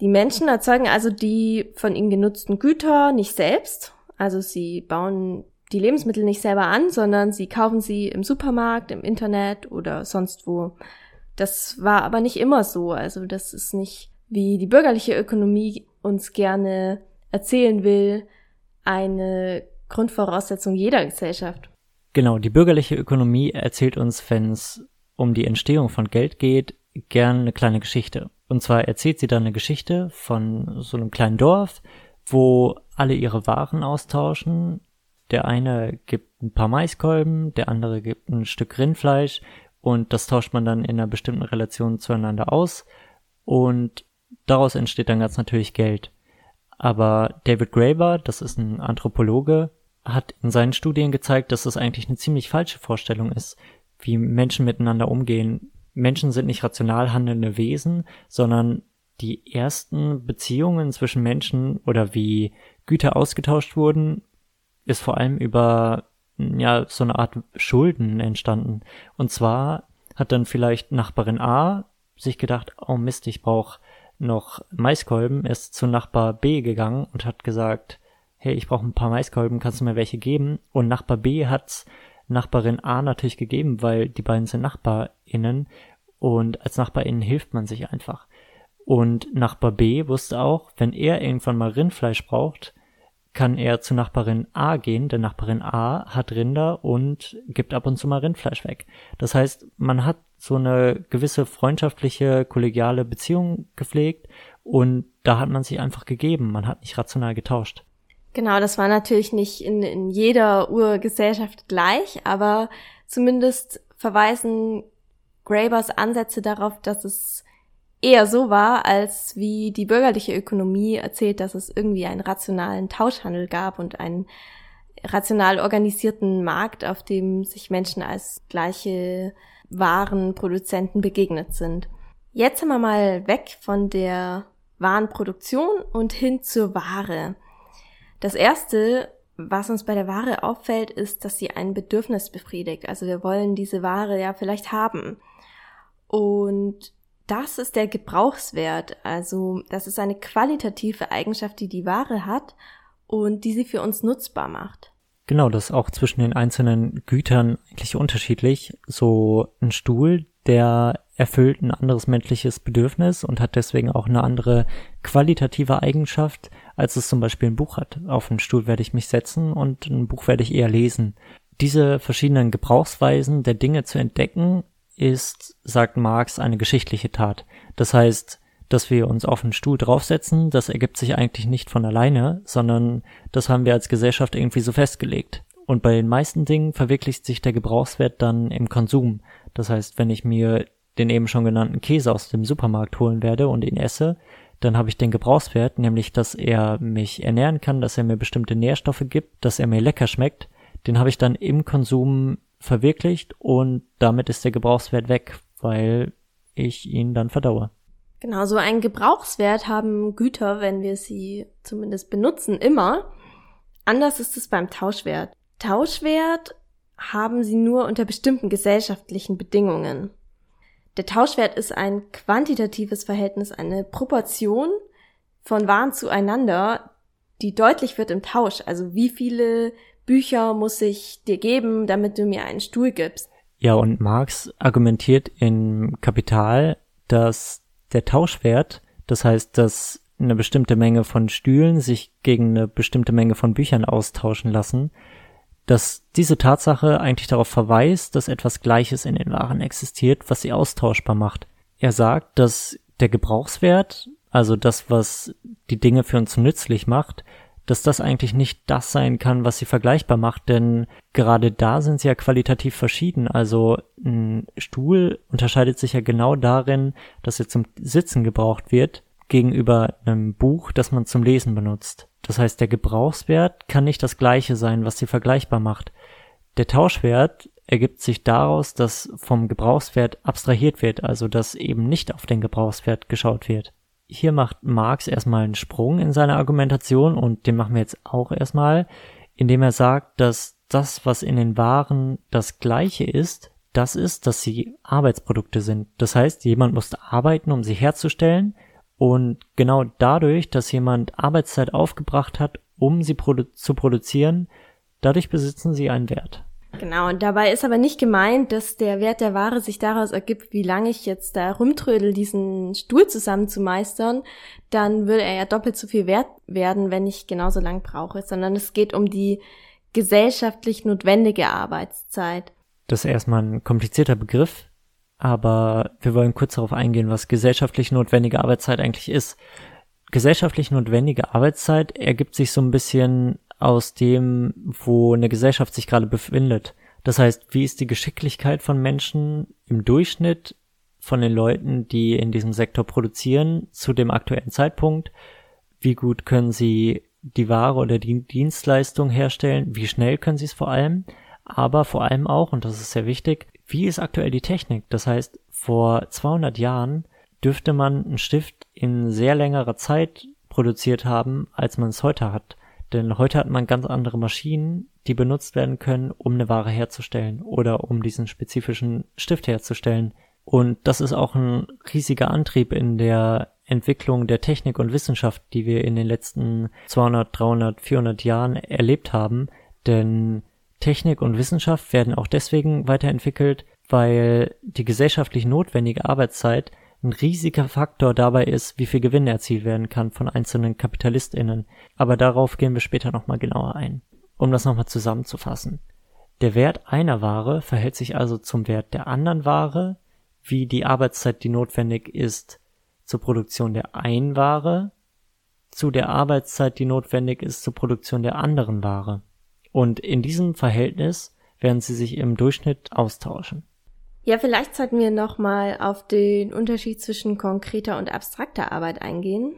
Die Menschen erzeugen also die von ihnen genutzten Güter nicht selbst. Also sie bauen die Lebensmittel nicht selber an, sondern sie kaufen sie im Supermarkt, im Internet oder sonst wo. Das war aber nicht immer so. Also das ist nicht, wie die bürgerliche Ökonomie uns gerne erzählen will, eine Grundvoraussetzung jeder Gesellschaft. Genau, die bürgerliche Ökonomie erzählt uns, wenn es um die Entstehung von Geld geht, gern eine kleine Geschichte. Und zwar erzählt sie dann eine Geschichte von so einem kleinen Dorf, wo alle ihre Waren austauschen. Der eine gibt ein paar Maiskolben, der andere gibt ein Stück Rindfleisch und das tauscht man dann in einer bestimmten Relation zueinander aus und daraus entsteht dann ganz natürlich Geld. Aber David Graeber, das ist ein Anthropologe, hat in seinen Studien gezeigt, dass das eigentlich eine ziemlich falsche Vorstellung ist, wie Menschen miteinander umgehen. Menschen sind nicht rational handelnde Wesen, sondern die ersten Beziehungen zwischen Menschen oder wie Güter ausgetauscht wurden, ist vor allem über ja so eine Art Schulden entstanden. Und zwar hat dann vielleicht Nachbarin A sich gedacht, oh Mist, ich brauche noch Maiskolben, ist zu Nachbar B gegangen und hat gesagt, hey, ich brauche ein paar Maiskolben, kannst du mir welche geben? Und Nachbar B hat's Nachbarin A natürlich gegeben, weil die beiden sind NachbarInnen und als NachbarInnen hilft man sich einfach. Und Nachbar B wusste auch, wenn er irgendwann mal Rindfleisch braucht, kann er zu Nachbarin A gehen, denn Nachbarin A hat Rinder und gibt ab und zu mal Rindfleisch weg. Das heißt, man hat so eine gewisse freundschaftliche, kollegiale Beziehung gepflegt und da hat man sich einfach gegeben, man hat nicht rational getauscht. Genau, das war natürlich nicht in, in jeder Urgesellschaft gleich, aber zumindest verweisen Grabers Ansätze darauf, dass es eher so war, als wie die bürgerliche Ökonomie erzählt, dass es irgendwie einen rationalen Tauschhandel gab und einen rational organisierten Markt, auf dem sich Menschen als gleiche Warenproduzenten begegnet sind. Jetzt sind wir mal weg von der Warenproduktion und hin zur Ware. Das erste, was uns bei der Ware auffällt, ist, dass sie ein Bedürfnis befriedigt. Also wir wollen diese Ware ja vielleicht haben. Und das ist der Gebrauchswert. Also das ist eine qualitative Eigenschaft, die die Ware hat und die sie für uns nutzbar macht. Genau, das ist auch zwischen den einzelnen Gütern eigentlich unterschiedlich. So ein Stuhl, der erfüllt ein anderes menschliches Bedürfnis und hat deswegen auch eine andere qualitative Eigenschaft, als es zum Beispiel ein Buch hat. Auf einen Stuhl werde ich mich setzen und ein Buch werde ich eher lesen. Diese verschiedenen Gebrauchsweisen der Dinge zu entdecken, ist, sagt Marx, eine geschichtliche Tat. Das heißt, dass wir uns auf einen Stuhl draufsetzen, das ergibt sich eigentlich nicht von alleine, sondern das haben wir als Gesellschaft irgendwie so festgelegt. Und bei den meisten Dingen verwirklicht sich der Gebrauchswert dann im Konsum. Das heißt, wenn ich mir den eben schon genannten Käse aus dem Supermarkt holen werde und ihn esse, dann habe ich den Gebrauchswert, nämlich dass er mich ernähren kann, dass er mir bestimmte Nährstoffe gibt, dass er mir lecker schmeckt, den habe ich dann im Konsum verwirklicht und damit ist der Gebrauchswert weg, weil ich ihn dann verdaue. Genau, so einen Gebrauchswert haben Güter, wenn wir sie zumindest benutzen, immer. Anders ist es beim Tauschwert. Tauschwert haben sie nur unter bestimmten gesellschaftlichen Bedingungen. Der Tauschwert ist ein quantitatives Verhältnis, eine Proportion von Waren zueinander, die deutlich wird im Tausch. Also wie viele Bücher muss ich dir geben, damit du mir einen Stuhl gibst. Ja, und Marx argumentiert im Kapital, dass der Tauschwert, das heißt, dass eine bestimmte Menge von Stühlen sich gegen eine bestimmte Menge von Büchern austauschen lassen, dass diese Tatsache eigentlich darauf verweist, dass etwas Gleiches in den Waren existiert, was sie austauschbar macht. Er sagt, dass der Gebrauchswert, also das, was die Dinge für uns nützlich macht, dass das eigentlich nicht das sein kann, was sie vergleichbar macht, denn gerade da sind sie ja qualitativ verschieden. Also ein Stuhl unterscheidet sich ja genau darin, dass er zum Sitzen gebraucht wird, gegenüber einem Buch, das man zum Lesen benutzt. Das heißt, der Gebrauchswert kann nicht das gleiche sein, was sie vergleichbar macht. Der Tauschwert ergibt sich daraus, dass vom Gebrauchswert abstrahiert wird, also dass eben nicht auf den Gebrauchswert geschaut wird. Hier macht Marx erstmal einen Sprung in seiner Argumentation und den machen wir jetzt auch erstmal, indem er sagt, dass das, was in den Waren das gleiche ist, das ist, dass sie Arbeitsprodukte sind. Das heißt, jemand musste arbeiten, um sie herzustellen, und genau dadurch, dass jemand Arbeitszeit aufgebracht hat, um sie produ zu produzieren, Dadurch besitzen sie einen Wert. Genau, und dabei ist aber nicht gemeint, dass der Wert der Ware sich daraus ergibt, wie lange ich jetzt da rumtrödel, diesen Stuhl zusammen zu meistern, dann würde er ja doppelt so viel wert werden, wenn ich genauso lang brauche, sondern es geht um die gesellschaftlich notwendige Arbeitszeit. Das ist erstmal ein komplizierter Begriff, aber wir wollen kurz darauf eingehen, was gesellschaftlich notwendige Arbeitszeit eigentlich ist. Gesellschaftlich notwendige Arbeitszeit ergibt sich so ein bisschen aus dem, wo eine Gesellschaft sich gerade befindet. Das heißt, wie ist die Geschicklichkeit von Menschen im Durchschnitt von den Leuten, die in diesem Sektor produzieren, zu dem aktuellen Zeitpunkt? Wie gut können sie die Ware oder die Dienstleistung herstellen? Wie schnell können sie es vor allem? Aber vor allem auch, und das ist sehr wichtig, wie ist aktuell die Technik? Das heißt, vor 200 Jahren dürfte man einen Stift in sehr längerer Zeit produziert haben, als man es heute hat. Denn heute hat man ganz andere Maschinen, die benutzt werden können, um eine Ware herzustellen oder um diesen spezifischen Stift herzustellen. Und das ist auch ein riesiger Antrieb in der Entwicklung der Technik und Wissenschaft, die wir in den letzten 200, 300, 400 Jahren erlebt haben. Denn Technik und Wissenschaft werden auch deswegen weiterentwickelt, weil die gesellschaftlich notwendige Arbeitszeit ein riesiger Faktor dabei ist, wie viel Gewinn erzielt werden kann von einzelnen KapitalistInnen. Aber darauf gehen wir später nochmal genauer ein. Um das nochmal zusammenzufassen. Der Wert einer Ware verhält sich also zum Wert der anderen Ware, wie die Arbeitszeit, die notwendig ist zur Produktion der einen Ware, zu der Arbeitszeit, die notwendig ist zur Produktion der anderen Ware. Und in diesem Verhältnis werden sie sich im Durchschnitt austauschen. Ja, vielleicht sollten wir nochmal auf den Unterschied zwischen konkreter und abstrakter Arbeit eingehen.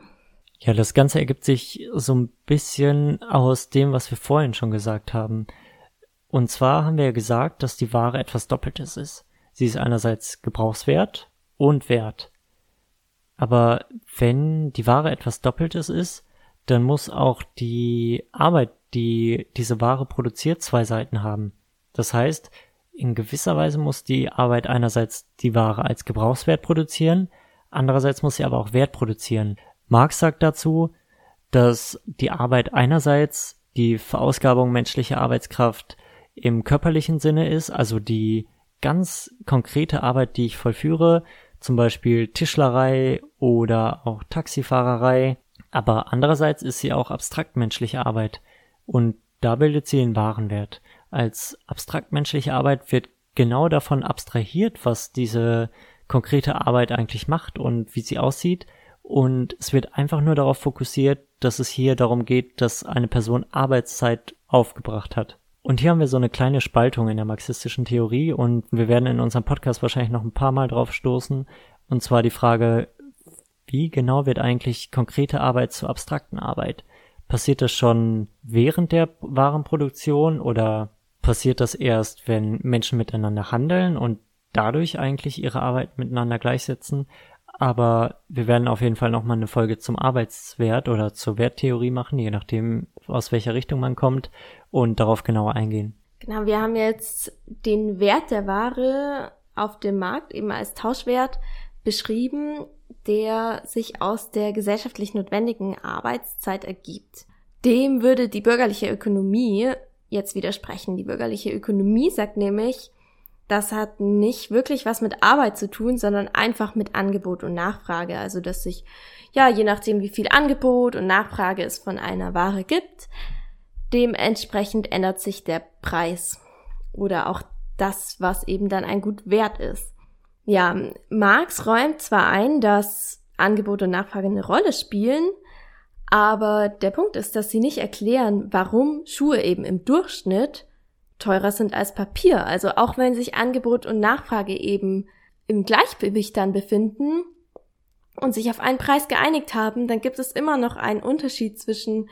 Ja, das Ganze ergibt sich so ein bisschen aus dem, was wir vorhin schon gesagt haben. Und zwar haben wir ja gesagt, dass die Ware etwas Doppeltes ist. Sie ist einerseits Gebrauchswert und Wert. Aber wenn die Ware etwas Doppeltes ist, dann muss auch die Arbeit, die diese Ware produziert, zwei Seiten haben. Das heißt, in gewisser Weise muss die Arbeit einerseits die Ware als Gebrauchswert produzieren, andererseits muss sie aber auch Wert produzieren. Marx sagt dazu, dass die Arbeit einerseits die Verausgabung menschlicher Arbeitskraft im körperlichen Sinne ist, also die ganz konkrete Arbeit, die ich vollführe, zum Beispiel Tischlerei oder auch Taxifahrerei, aber andererseits ist sie auch abstrakt menschliche Arbeit und da bildet sie den wahren Wert als abstrakt menschliche Arbeit wird genau davon abstrahiert, was diese konkrete Arbeit eigentlich macht und wie sie aussieht. Und es wird einfach nur darauf fokussiert, dass es hier darum geht, dass eine Person Arbeitszeit aufgebracht hat. Und hier haben wir so eine kleine Spaltung in der marxistischen Theorie und wir werden in unserem Podcast wahrscheinlich noch ein paar Mal drauf stoßen. Und zwar die Frage, wie genau wird eigentlich konkrete Arbeit zur abstrakten Arbeit? Passiert das schon während der Warenproduktion oder passiert das erst, wenn Menschen miteinander handeln und dadurch eigentlich ihre Arbeit miteinander gleichsetzen. Aber wir werden auf jeden Fall nochmal eine Folge zum Arbeitswert oder zur Werttheorie machen, je nachdem, aus welcher Richtung man kommt und darauf genauer eingehen. Genau, wir haben jetzt den Wert der Ware auf dem Markt eben als Tauschwert beschrieben, der sich aus der gesellschaftlich notwendigen Arbeitszeit ergibt. Dem würde die bürgerliche Ökonomie jetzt widersprechen. Die bürgerliche Ökonomie sagt nämlich, das hat nicht wirklich was mit Arbeit zu tun, sondern einfach mit Angebot und Nachfrage. Also, dass sich, ja, je nachdem, wie viel Angebot und Nachfrage es von einer Ware gibt, dementsprechend ändert sich der Preis oder auch das, was eben dann ein Gut wert ist. Ja, Marx räumt zwar ein, dass Angebot und Nachfrage eine Rolle spielen, aber der Punkt ist, dass sie nicht erklären, warum Schuhe eben im Durchschnitt teurer sind als Papier. Also auch wenn sich Angebot und Nachfrage eben im Gleichgewicht dann befinden und sich auf einen Preis geeinigt haben, dann gibt es immer noch einen Unterschied zwischen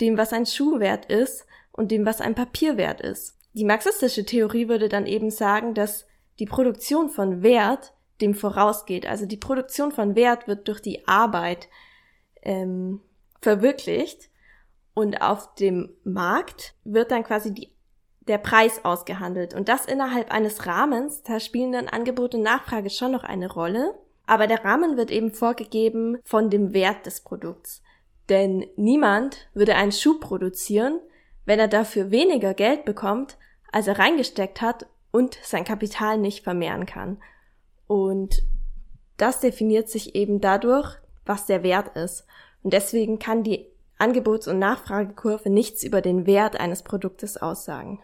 dem, was ein Schuh wert ist und dem, was ein Papier wert ist. Die marxistische Theorie würde dann eben sagen, dass die Produktion von Wert dem vorausgeht. Also die Produktion von Wert wird durch die Arbeit ähm, verwirklicht und auf dem Markt wird dann quasi die, der Preis ausgehandelt und das innerhalb eines Rahmens, da spielen dann Angebot und Nachfrage schon noch eine Rolle, aber der Rahmen wird eben vorgegeben von dem Wert des Produkts. Denn niemand würde einen Schuh produzieren, wenn er dafür weniger Geld bekommt, als er reingesteckt hat und sein Kapital nicht vermehren kann. Und das definiert sich eben dadurch, was der Wert ist. Und deswegen kann die Angebots- und Nachfragekurve nichts über den Wert eines Produktes aussagen.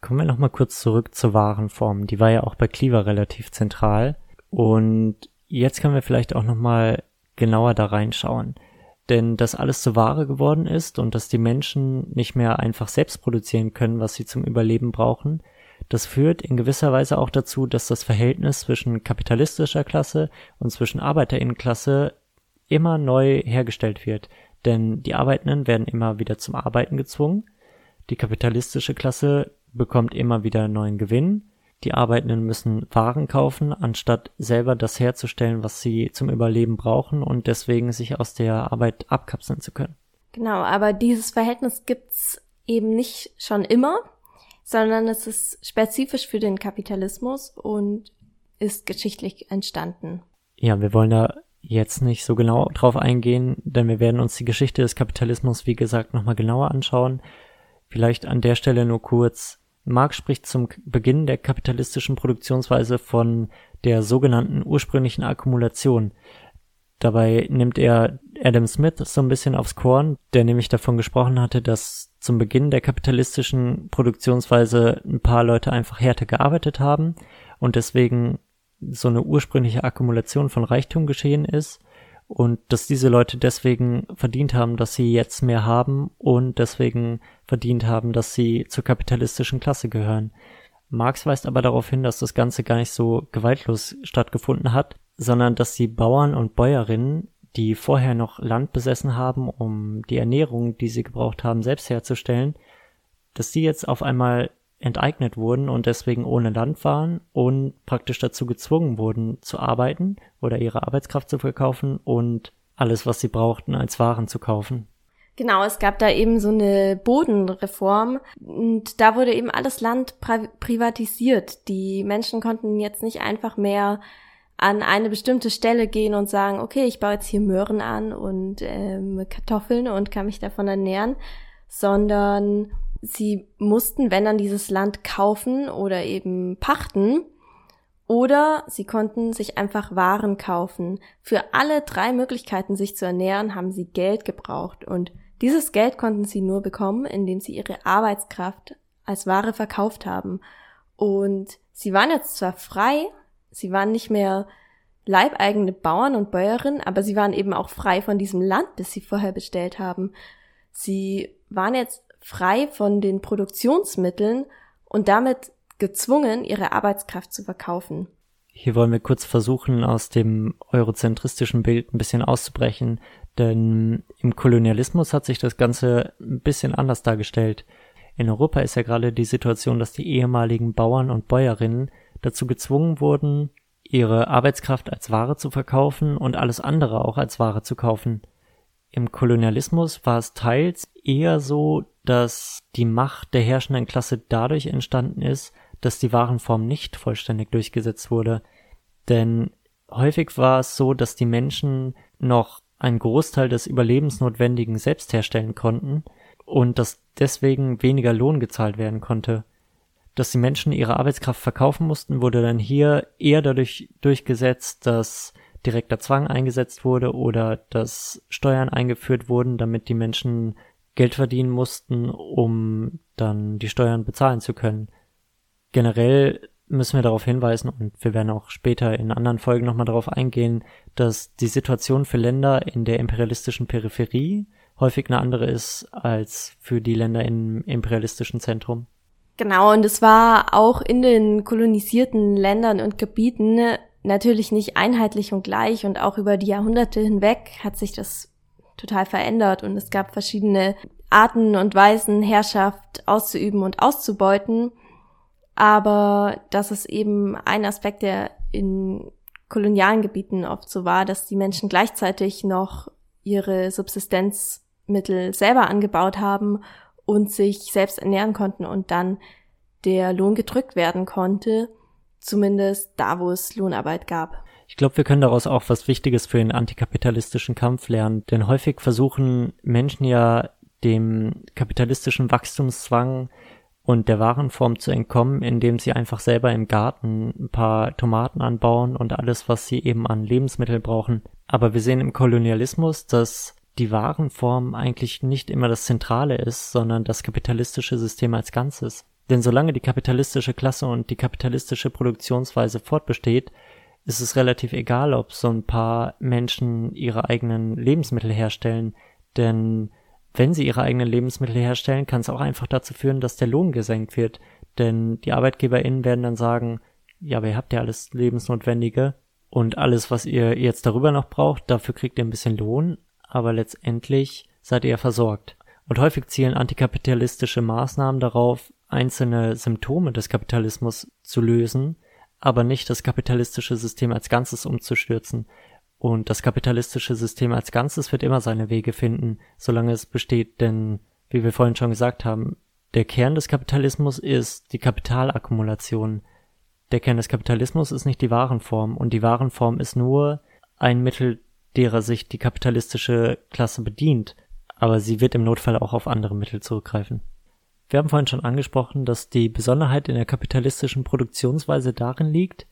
Kommen wir nochmal kurz zurück zur Warenform. Die war ja auch bei Cleaver relativ zentral. Und jetzt können wir vielleicht auch nochmal genauer da reinschauen. Denn dass alles zur Ware geworden ist und dass die Menschen nicht mehr einfach selbst produzieren können, was sie zum Überleben brauchen, das führt in gewisser Weise auch dazu, dass das Verhältnis zwischen kapitalistischer Klasse und zwischen Arbeiterinnenklasse immer neu hergestellt wird. Denn die Arbeitenden werden immer wieder zum Arbeiten gezwungen. Die kapitalistische Klasse bekommt immer wieder neuen Gewinn. Die Arbeitenden müssen Waren kaufen, anstatt selber das herzustellen, was sie zum Überleben brauchen und deswegen sich aus der Arbeit abkapseln zu können. Genau, aber dieses Verhältnis gibt's eben nicht schon immer, sondern es ist spezifisch für den Kapitalismus und ist geschichtlich entstanden. Ja, wir wollen da jetzt nicht so genau drauf eingehen, denn wir werden uns die Geschichte des Kapitalismus, wie gesagt, nochmal genauer anschauen. Vielleicht an der Stelle nur kurz. Marx spricht zum Beginn der kapitalistischen Produktionsweise von der sogenannten ursprünglichen Akkumulation. Dabei nimmt er Adam Smith so ein bisschen aufs Korn, der nämlich davon gesprochen hatte, dass zum Beginn der kapitalistischen Produktionsweise ein paar Leute einfach härter gearbeitet haben und deswegen so eine ursprüngliche Akkumulation von Reichtum geschehen ist und dass diese Leute deswegen verdient haben, dass sie jetzt mehr haben und deswegen verdient haben, dass sie zur kapitalistischen Klasse gehören. Marx weist aber darauf hin, dass das Ganze gar nicht so gewaltlos stattgefunden hat, sondern dass die Bauern und Bäuerinnen, die vorher noch Land besessen haben, um die Ernährung, die sie gebraucht haben, selbst herzustellen, dass die jetzt auf einmal enteignet wurden und deswegen ohne Land waren und praktisch dazu gezwungen wurden zu arbeiten oder ihre Arbeitskraft zu verkaufen und alles, was sie brauchten, als Waren zu kaufen. Genau, es gab da eben so eine Bodenreform und da wurde eben alles Land privatisiert. Die Menschen konnten jetzt nicht einfach mehr an eine bestimmte Stelle gehen und sagen, okay, ich baue jetzt hier Möhren an und ähm, Kartoffeln und kann mich davon ernähren, sondern sie mussten, wenn dann dieses Land kaufen oder eben pachten, oder sie konnten sich einfach Waren kaufen. Für alle drei Möglichkeiten, sich zu ernähren, haben sie Geld gebraucht. Und dieses Geld konnten sie nur bekommen, indem sie ihre Arbeitskraft als Ware verkauft haben. Und sie waren jetzt zwar frei, sie waren nicht mehr leibeigene Bauern und Bäuerinnen, aber sie waren eben auch frei von diesem Land, das sie vorher bestellt haben. Sie waren jetzt frei von den Produktionsmitteln und damit gezwungen, ihre Arbeitskraft zu verkaufen. Hier wollen wir kurz versuchen, aus dem eurozentristischen Bild ein bisschen auszubrechen, denn im Kolonialismus hat sich das Ganze ein bisschen anders dargestellt. In Europa ist ja gerade die Situation, dass die ehemaligen Bauern und Bäuerinnen dazu gezwungen wurden, ihre Arbeitskraft als Ware zu verkaufen und alles andere auch als Ware zu kaufen. Im Kolonialismus war es teils eher so, dass die Macht der herrschenden Klasse dadurch entstanden ist, dass die Warenform nicht vollständig durchgesetzt wurde. Denn häufig war es so, dass die Menschen noch einen Großteil des Überlebensnotwendigen selbst herstellen konnten und dass deswegen weniger Lohn gezahlt werden konnte. Dass die Menschen ihre Arbeitskraft verkaufen mussten, wurde dann hier eher dadurch durchgesetzt, dass direkter Zwang eingesetzt wurde oder dass Steuern eingeführt wurden, damit die Menschen Geld verdienen mussten, um dann die Steuern bezahlen zu können. Generell müssen wir darauf hinweisen, und wir werden auch später in anderen Folgen nochmal darauf eingehen, dass die Situation für Länder in der imperialistischen Peripherie häufig eine andere ist als für die Länder im imperialistischen Zentrum. Genau, und es war auch in den kolonisierten Ländern und Gebieten natürlich nicht einheitlich und gleich und auch über die Jahrhunderte hinweg hat sich das total verändert und es gab verschiedene Arten und Weisen, Herrschaft auszuüben und auszubeuten. Aber das ist eben ein Aspekt, der in kolonialen Gebieten oft so war, dass die Menschen gleichzeitig noch ihre Subsistenzmittel selber angebaut haben und sich selbst ernähren konnten und dann der Lohn gedrückt werden konnte, zumindest da, wo es Lohnarbeit gab. Ich glaube, wir können daraus auch was Wichtiges für den antikapitalistischen Kampf lernen, denn häufig versuchen Menschen ja dem kapitalistischen Wachstumszwang und der Warenform zu entkommen, indem sie einfach selber im Garten ein paar Tomaten anbauen und alles, was sie eben an Lebensmitteln brauchen. Aber wir sehen im Kolonialismus, dass die Warenform eigentlich nicht immer das Zentrale ist, sondern das kapitalistische System als Ganzes. Denn solange die kapitalistische Klasse und die kapitalistische Produktionsweise fortbesteht, ist es relativ egal, ob so ein paar Menschen ihre eigenen Lebensmittel herstellen, denn wenn sie ihre eigenen Lebensmittel herstellen, kann es auch einfach dazu führen, dass der Lohn gesenkt wird. Denn die ArbeitgeberInnen werden dann sagen, ja, aber ihr habt ja alles Lebensnotwendige und alles, was ihr jetzt darüber noch braucht, dafür kriegt ihr ein bisschen Lohn, aber letztendlich seid ihr versorgt. Und häufig zielen antikapitalistische Maßnahmen darauf, einzelne Symptome des Kapitalismus zu lösen, aber nicht das kapitalistische System als Ganzes umzustürzen. Und das kapitalistische System als Ganzes wird immer seine Wege finden, solange es besteht, denn, wie wir vorhin schon gesagt haben, der Kern des Kapitalismus ist die Kapitalakkumulation. Der Kern des Kapitalismus ist nicht die Warenform und die Warenform ist nur ein Mittel, derer sich die kapitalistische Klasse bedient, aber sie wird im Notfall auch auf andere Mittel zurückgreifen. Wir haben vorhin schon angesprochen, dass die Besonderheit in der kapitalistischen Produktionsweise darin liegt,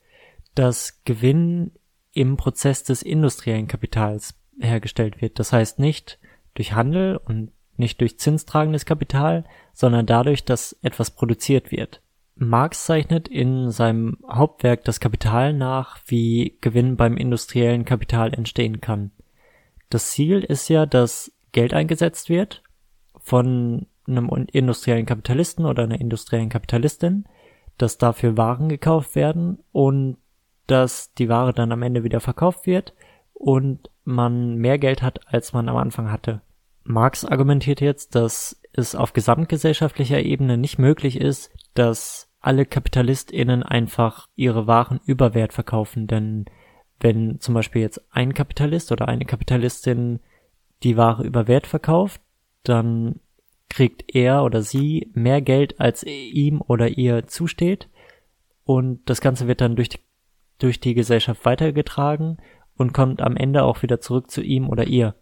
dass Gewinn im Prozess des industriellen Kapitals hergestellt wird. Das heißt nicht durch Handel und nicht durch zinstragendes Kapital, sondern dadurch, dass etwas produziert wird. Marx zeichnet in seinem Hauptwerk das Kapital nach, wie Gewinn beim industriellen Kapital entstehen kann. Das Ziel ist ja, dass Geld eingesetzt wird von einem industriellen Kapitalisten oder einer industriellen Kapitalistin, dass dafür Waren gekauft werden und dass die Ware dann am Ende wieder verkauft wird und man mehr Geld hat, als man am Anfang hatte. Marx argumentiert jetzt, dass es auf gesamtgesellschaftlicher Ebene nicht möglich ist, dass alle KapitalistInnen einfach ihre Waren über Wert verkaufen, denn wenn zum Beispiel jetzt ein Kapitalist oder eine Kapitalistin die Ware über Wert verkauft, dann kriegt er oder sie mehr Geld, als ihm oder ihr zusteht. Und das Ganze wird dann durch die durch die Gesellschaft weitergetragen und kommt am Ende auch wieder zurück zu ihm oder ihr.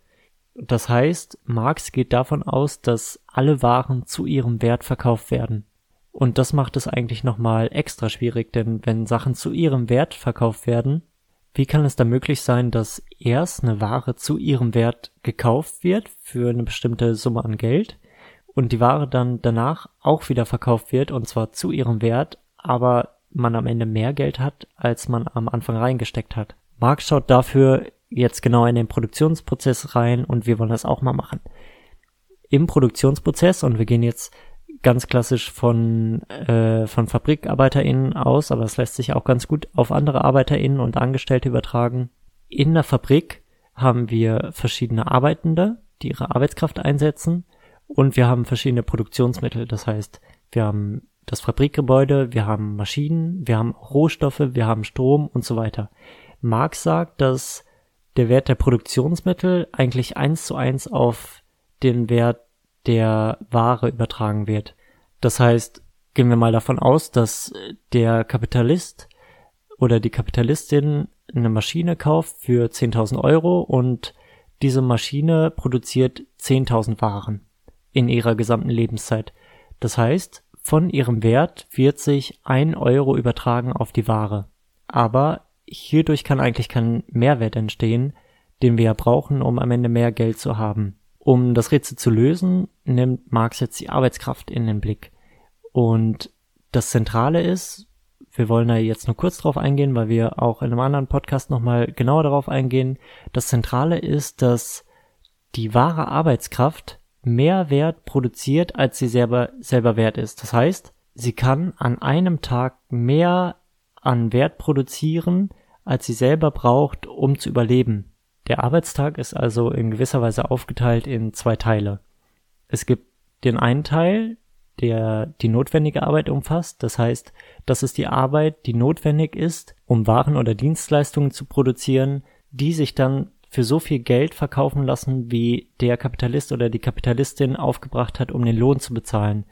Das heißt, Marx geht davon aus, dass alle Waren zu ihrem Wert verkauft werden. Und das macht es eigentlich nochmal extra schwierig, denn wenn Sachen zu ihrem Wert verkauft werden, wie kann es da möglich sein, dass erst eine Ware zu ihrem Wert gekauft wird für eine bestimmte Summe an Geld und die Ware dann danach auch wieder verkauft wird und zwar zu ihrem Wert, aber man am Ende mehr Geld hat, als man am Anfang reingesteckt hat. Marx schaut dafür jetzt genau in den Produktionsprozess rein und wir wollen das auch mal machen. Im Produktionsprozess, und wir gehen jetzt ganz klassisch von, äh, von FabrikarbeiterInnen aus, aber es lässt sich auch ganz gut auf andere ArbeiterInnen und Angestellte übertragen. In der Fabrik haben wir verschiedene Arbeitende, die ihre Arbeitskraft einsetzen und wir haben verschiedene Produktionsmittel. Das heißt, wir haben das Fabrikgebäude, wir haben Maschinen, wir haben Rohstoffe, wir haben Strom und so weiter. Marx sagt, dass der Wert der Produktionsmittel eigentlich eins zu eins auf den Wert der Ware übertragen wird. Das heißt, gehen wir mal davon aus, dass der Kapitalist oder die Kapitalistin eine Maschine kauft für 10.000 Euro und diese Maschine produziert 10.000 Waren in ihrer gesamten Lebenszeit. Das heißt, von ihrem Wert wird sich ein Euro übertragen auf die Ware. Aber hierdurch kann eigentlich kein Mehrwert entstehen, den wir ja brauchen, um am Ende mehr Geld zu haben. Um das Rätsel zu lösen, nimmt Marx jetzt die Arbeitskraft in den Blick. Und das Zentrale ist, wir wollen da jetzt nur kurz drauf eingehen, weil wir auch in einem anderen Podcast nochmal genauer darauf eingehen. Das Zentrale ist, dass die wahre Arbeitskraft mehr Wert produziert, als sie selber, selber wert ist. Das heißt, sie kann an einem Tag mehr an Wert produzieren, als sie selber braucht, um zu überleben. Der Arbeitstag ist also in gewisser Weise aufgeteilt in zwei Teile. Es gibt den einen Teil, der die notwendige Arbeit umfasst. Das heißt, das ist die Arbeit, die notwendig ist, um Waren oder Dienstleistungen zu produzieren, die sich dann für so viel Geld verkaufen lassen, wie der Kapitalist oder die Kapitalistin aufgebracht hat, um den Lohn zu bezahlen.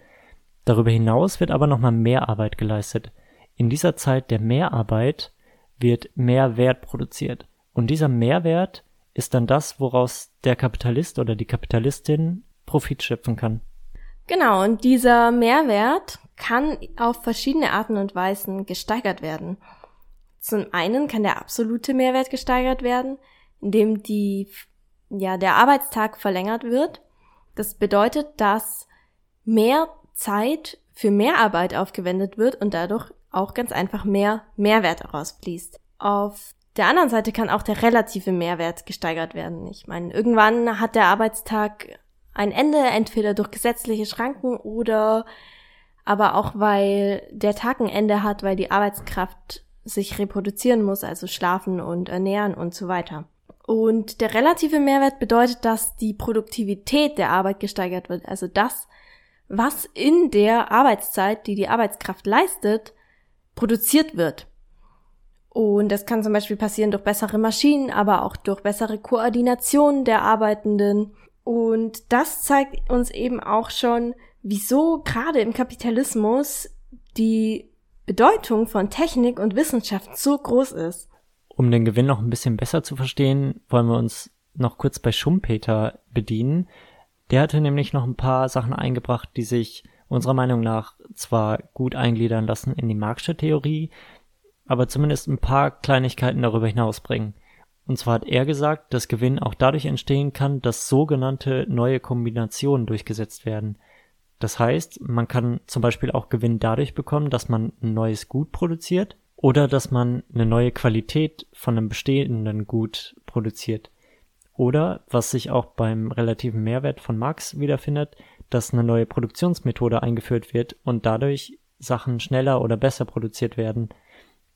Darüber hinaus wird aber nochmal mehr Arbeit geleistet. In dieser Zeit der Mehrarbeit wird mehr Wert produziert. Und dieser Mehrwert ist dann das, woraus der Kapitalist oder die Kapitalistin Profit schöpfen kann. Genau, und dieser Mehrwert kann auf verschiedene Arten und Weisen gesteigert werden. Zum einen kann der absolute Mehrwert gesteigert werden, indem die, ja, der Arbeitstag verlängert wird. Das bedeutet, dass mehr Zeit für mehr Arbeit aufgewendet wird und dadurch auch ganz einfach mehr Mehrwert herausfließt. Auf der anderen Seite kann auch der relative Mehrwert gesteigert werden. Ich meine, irgendwann hat der Arbeitstag ein Ende, entweder durch gesetzliche Schranken oder aber auch weil der Tag ein Ende hat, weil die Arbeitskraft sich reproduzieren muss, also schlafen und ernähren und so weiter. Und der relative Mehrwert bedeutet, dass die Produktivität der Arbeit gesteigert wird, also das, was in der Arbeitszeit, die die Arbeitskraft leistet, produziert wird. Und das kann zum Beispiel passieren durch bessere Maschinen, aber auch durch bessere Koordination der Arbeitenden. Und das zeigt uns eben auch schon, wieso gerade im Kapitalismus die Bedeutung von Technik und Wissenschaft so groß ist. Um den Gewinn noch ein bisschen besser zu verstehen, wollen wir uns noch kurz bei Schumpeter bedienen. Der hatte nämlich noch ein paar Sachen eingebracht, die sich unserer Meinung nach zwar gut eingliedern lassen in die Marxische Theorie, aber zumindest ein paar Kleinigkeiten darüber hinaus bringen. Und zwar hat er gesagt, dass Gewinn auch dadurch entstehen kann, dass sogenannte neue Kombinationen durchgesetzt werden. Das heißt, man kann zum Beispiel auch Gewinn dadurch bekommen, dass man ein neues Gut produziert oder dass man eine neue Qualität von einem bestehenden Gut produziert. Oder, was sich auch beim relativen Mehrwert von Marx wiederfindet, dass eine neue Produktionsmethode eingeführt wird und dadurch Sachen schneller oder besser produziert werden.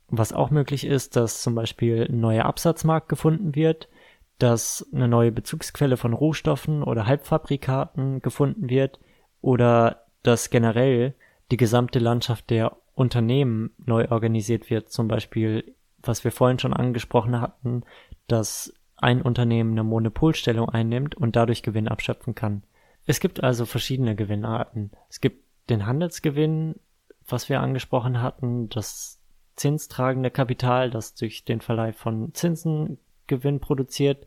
Was auch möglich ist, dass zum Beispiel ein neuer Absatzmarkt gefunden wird, dass eine neue Bezugsquelle von Rohstoffen oder Halbfabrikaten gefunden wird oder dass generell die gesamte Landschaft der Unternehmen neu organisiert wird. Zum Beispiel, was wir vorhin schon angesprochen hatten, dass ein Unternehmen eine Monopolstellung einnimmt und dadurch Gewinn abschöpfen kann. Es gibt also verschiedene Gewinnarten. Es gibt den Handelsgewinn, was wir angesprochen hatten, das zinstragende Kapital, das durch den Verleih von Zinsen Gewinn produziert.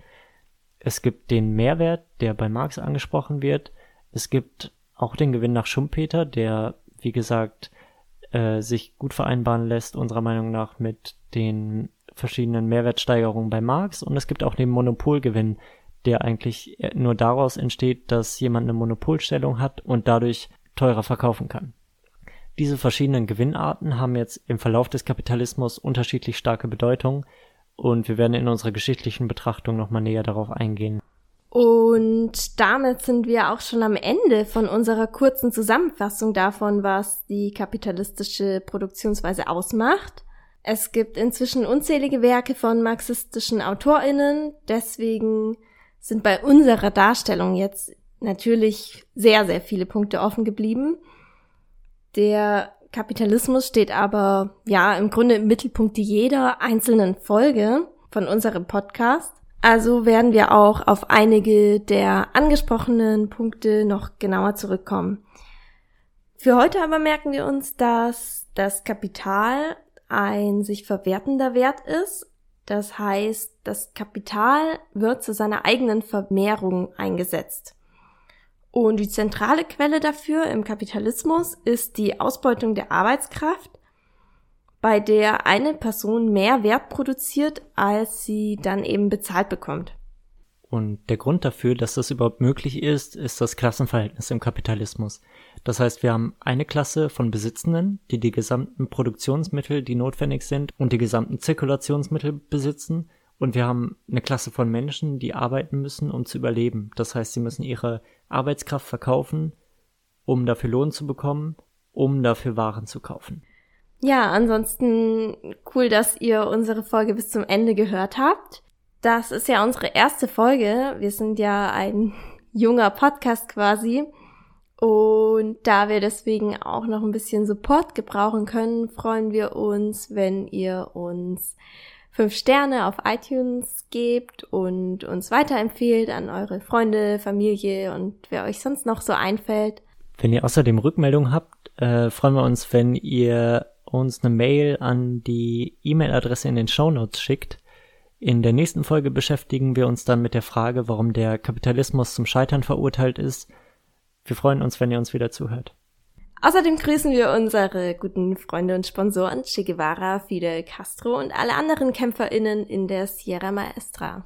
Es gibt den Mehrwert, der bei Marx angesprochen wird. Es gibt auch den Gewinn nach Schumpeter, der, wie gesagt, äh, sich gut vereinbaren lässt, unserer Meinung nach, mit den verschiedenen Mehrwertsteigerungen bei Marx. Und es gibt auch den Monopolgewinn, der eigentlich nur daraus entsteht, dass jemand eine Monopolstellung hat und dadurch teurer verkaufen kann. Diese verschiedenen Gewinnarten haben jetzt im Verlauf des Kapitalismus unterschiedlich starke Bedeutung und wir werden in unserer geschichtlichen Betrachtung nochmal näher darauf eingehen. Und damit sind wir auch schon am Ende von unserer kurzen Zusammenfassung davon, was die kapitalistische Produktionsweise ausmacht. Es gibt inzwischen unzählige Werke von marxistischen Autorinnen, deswegen sind bei unserer Darstellung jetzt natürlich sehr, sehr viele Punkte offen geblieben. Der Kapitalismus steht aber ja im Grunde im Mittelpunkt jeder einzelnen Folge von unserem Podcast. Also werden wir auch auf einige der angesprochenen Punkte noch genauer zurückkommen. Für heute aber merken wir uns, dass das Kapital ein sich verwertender Wert ist. Das heißt, das Kapital wird zu seiner eigenen Vermehrung eingesetzt. Und die zentrale Quelle dafür im Kapitalismus ist die Ausbeutung der Arbeitskraft bei der eine Person mehr Wert produziert, als sie dann eben bezahlt bekommt. Und der Grund dafür, dass das überhaupt möglich ist, ist das Klassenverhältnis im Kapitalismus. Das heißt, wir haben eine Klasse von Besitzenden, die die gesamten Produktionsmittel, die notwendig sind, und die gesamten Zirkulationsmittel besitzen. Und wir haben eine Klasse von Menschen, die arbeiten müssen, um zu überleben. Das heißt, sie müssen ihre Arbeitskraft verkaufen, um dafür Lohn zu bekommen, um dafür Waren zu kaufen. Ja, ansonsten cool, dass ihr unsere Folge bis zum Ende gehört habt. Das ist ja unsere erste Folge. Wir sind ja ein junger Podcast quasi. Und da wir deswegen auch noch ein bisschen Support gebrauchen können, freuen wir uns, wenn ihr uns fünf Sterne auf iTunes gebt und uns weiterempfehlt an eure Freunde, Familie und wer euch sonst noch so einfällt. Wenn ihr außerdem Rückmeldungen habt, äh, freuen wir uns, wenn ihr uns eine Mail an die E-Mail-Adresse in den Show Notes schickt. In der nächsten Folge beschäftigen wir uns dann mit der Frage, warum der Kapitalismus zum Scheitern verurteilt ist. Wir freuen uns, wenn ihr uns wieder zuhört. Außerdem grüßen wir unsere guten Freunde und Sponsoren Che Guevara, Fidel Castro und alle anderen KämpferInnen in der Sierra Maestra.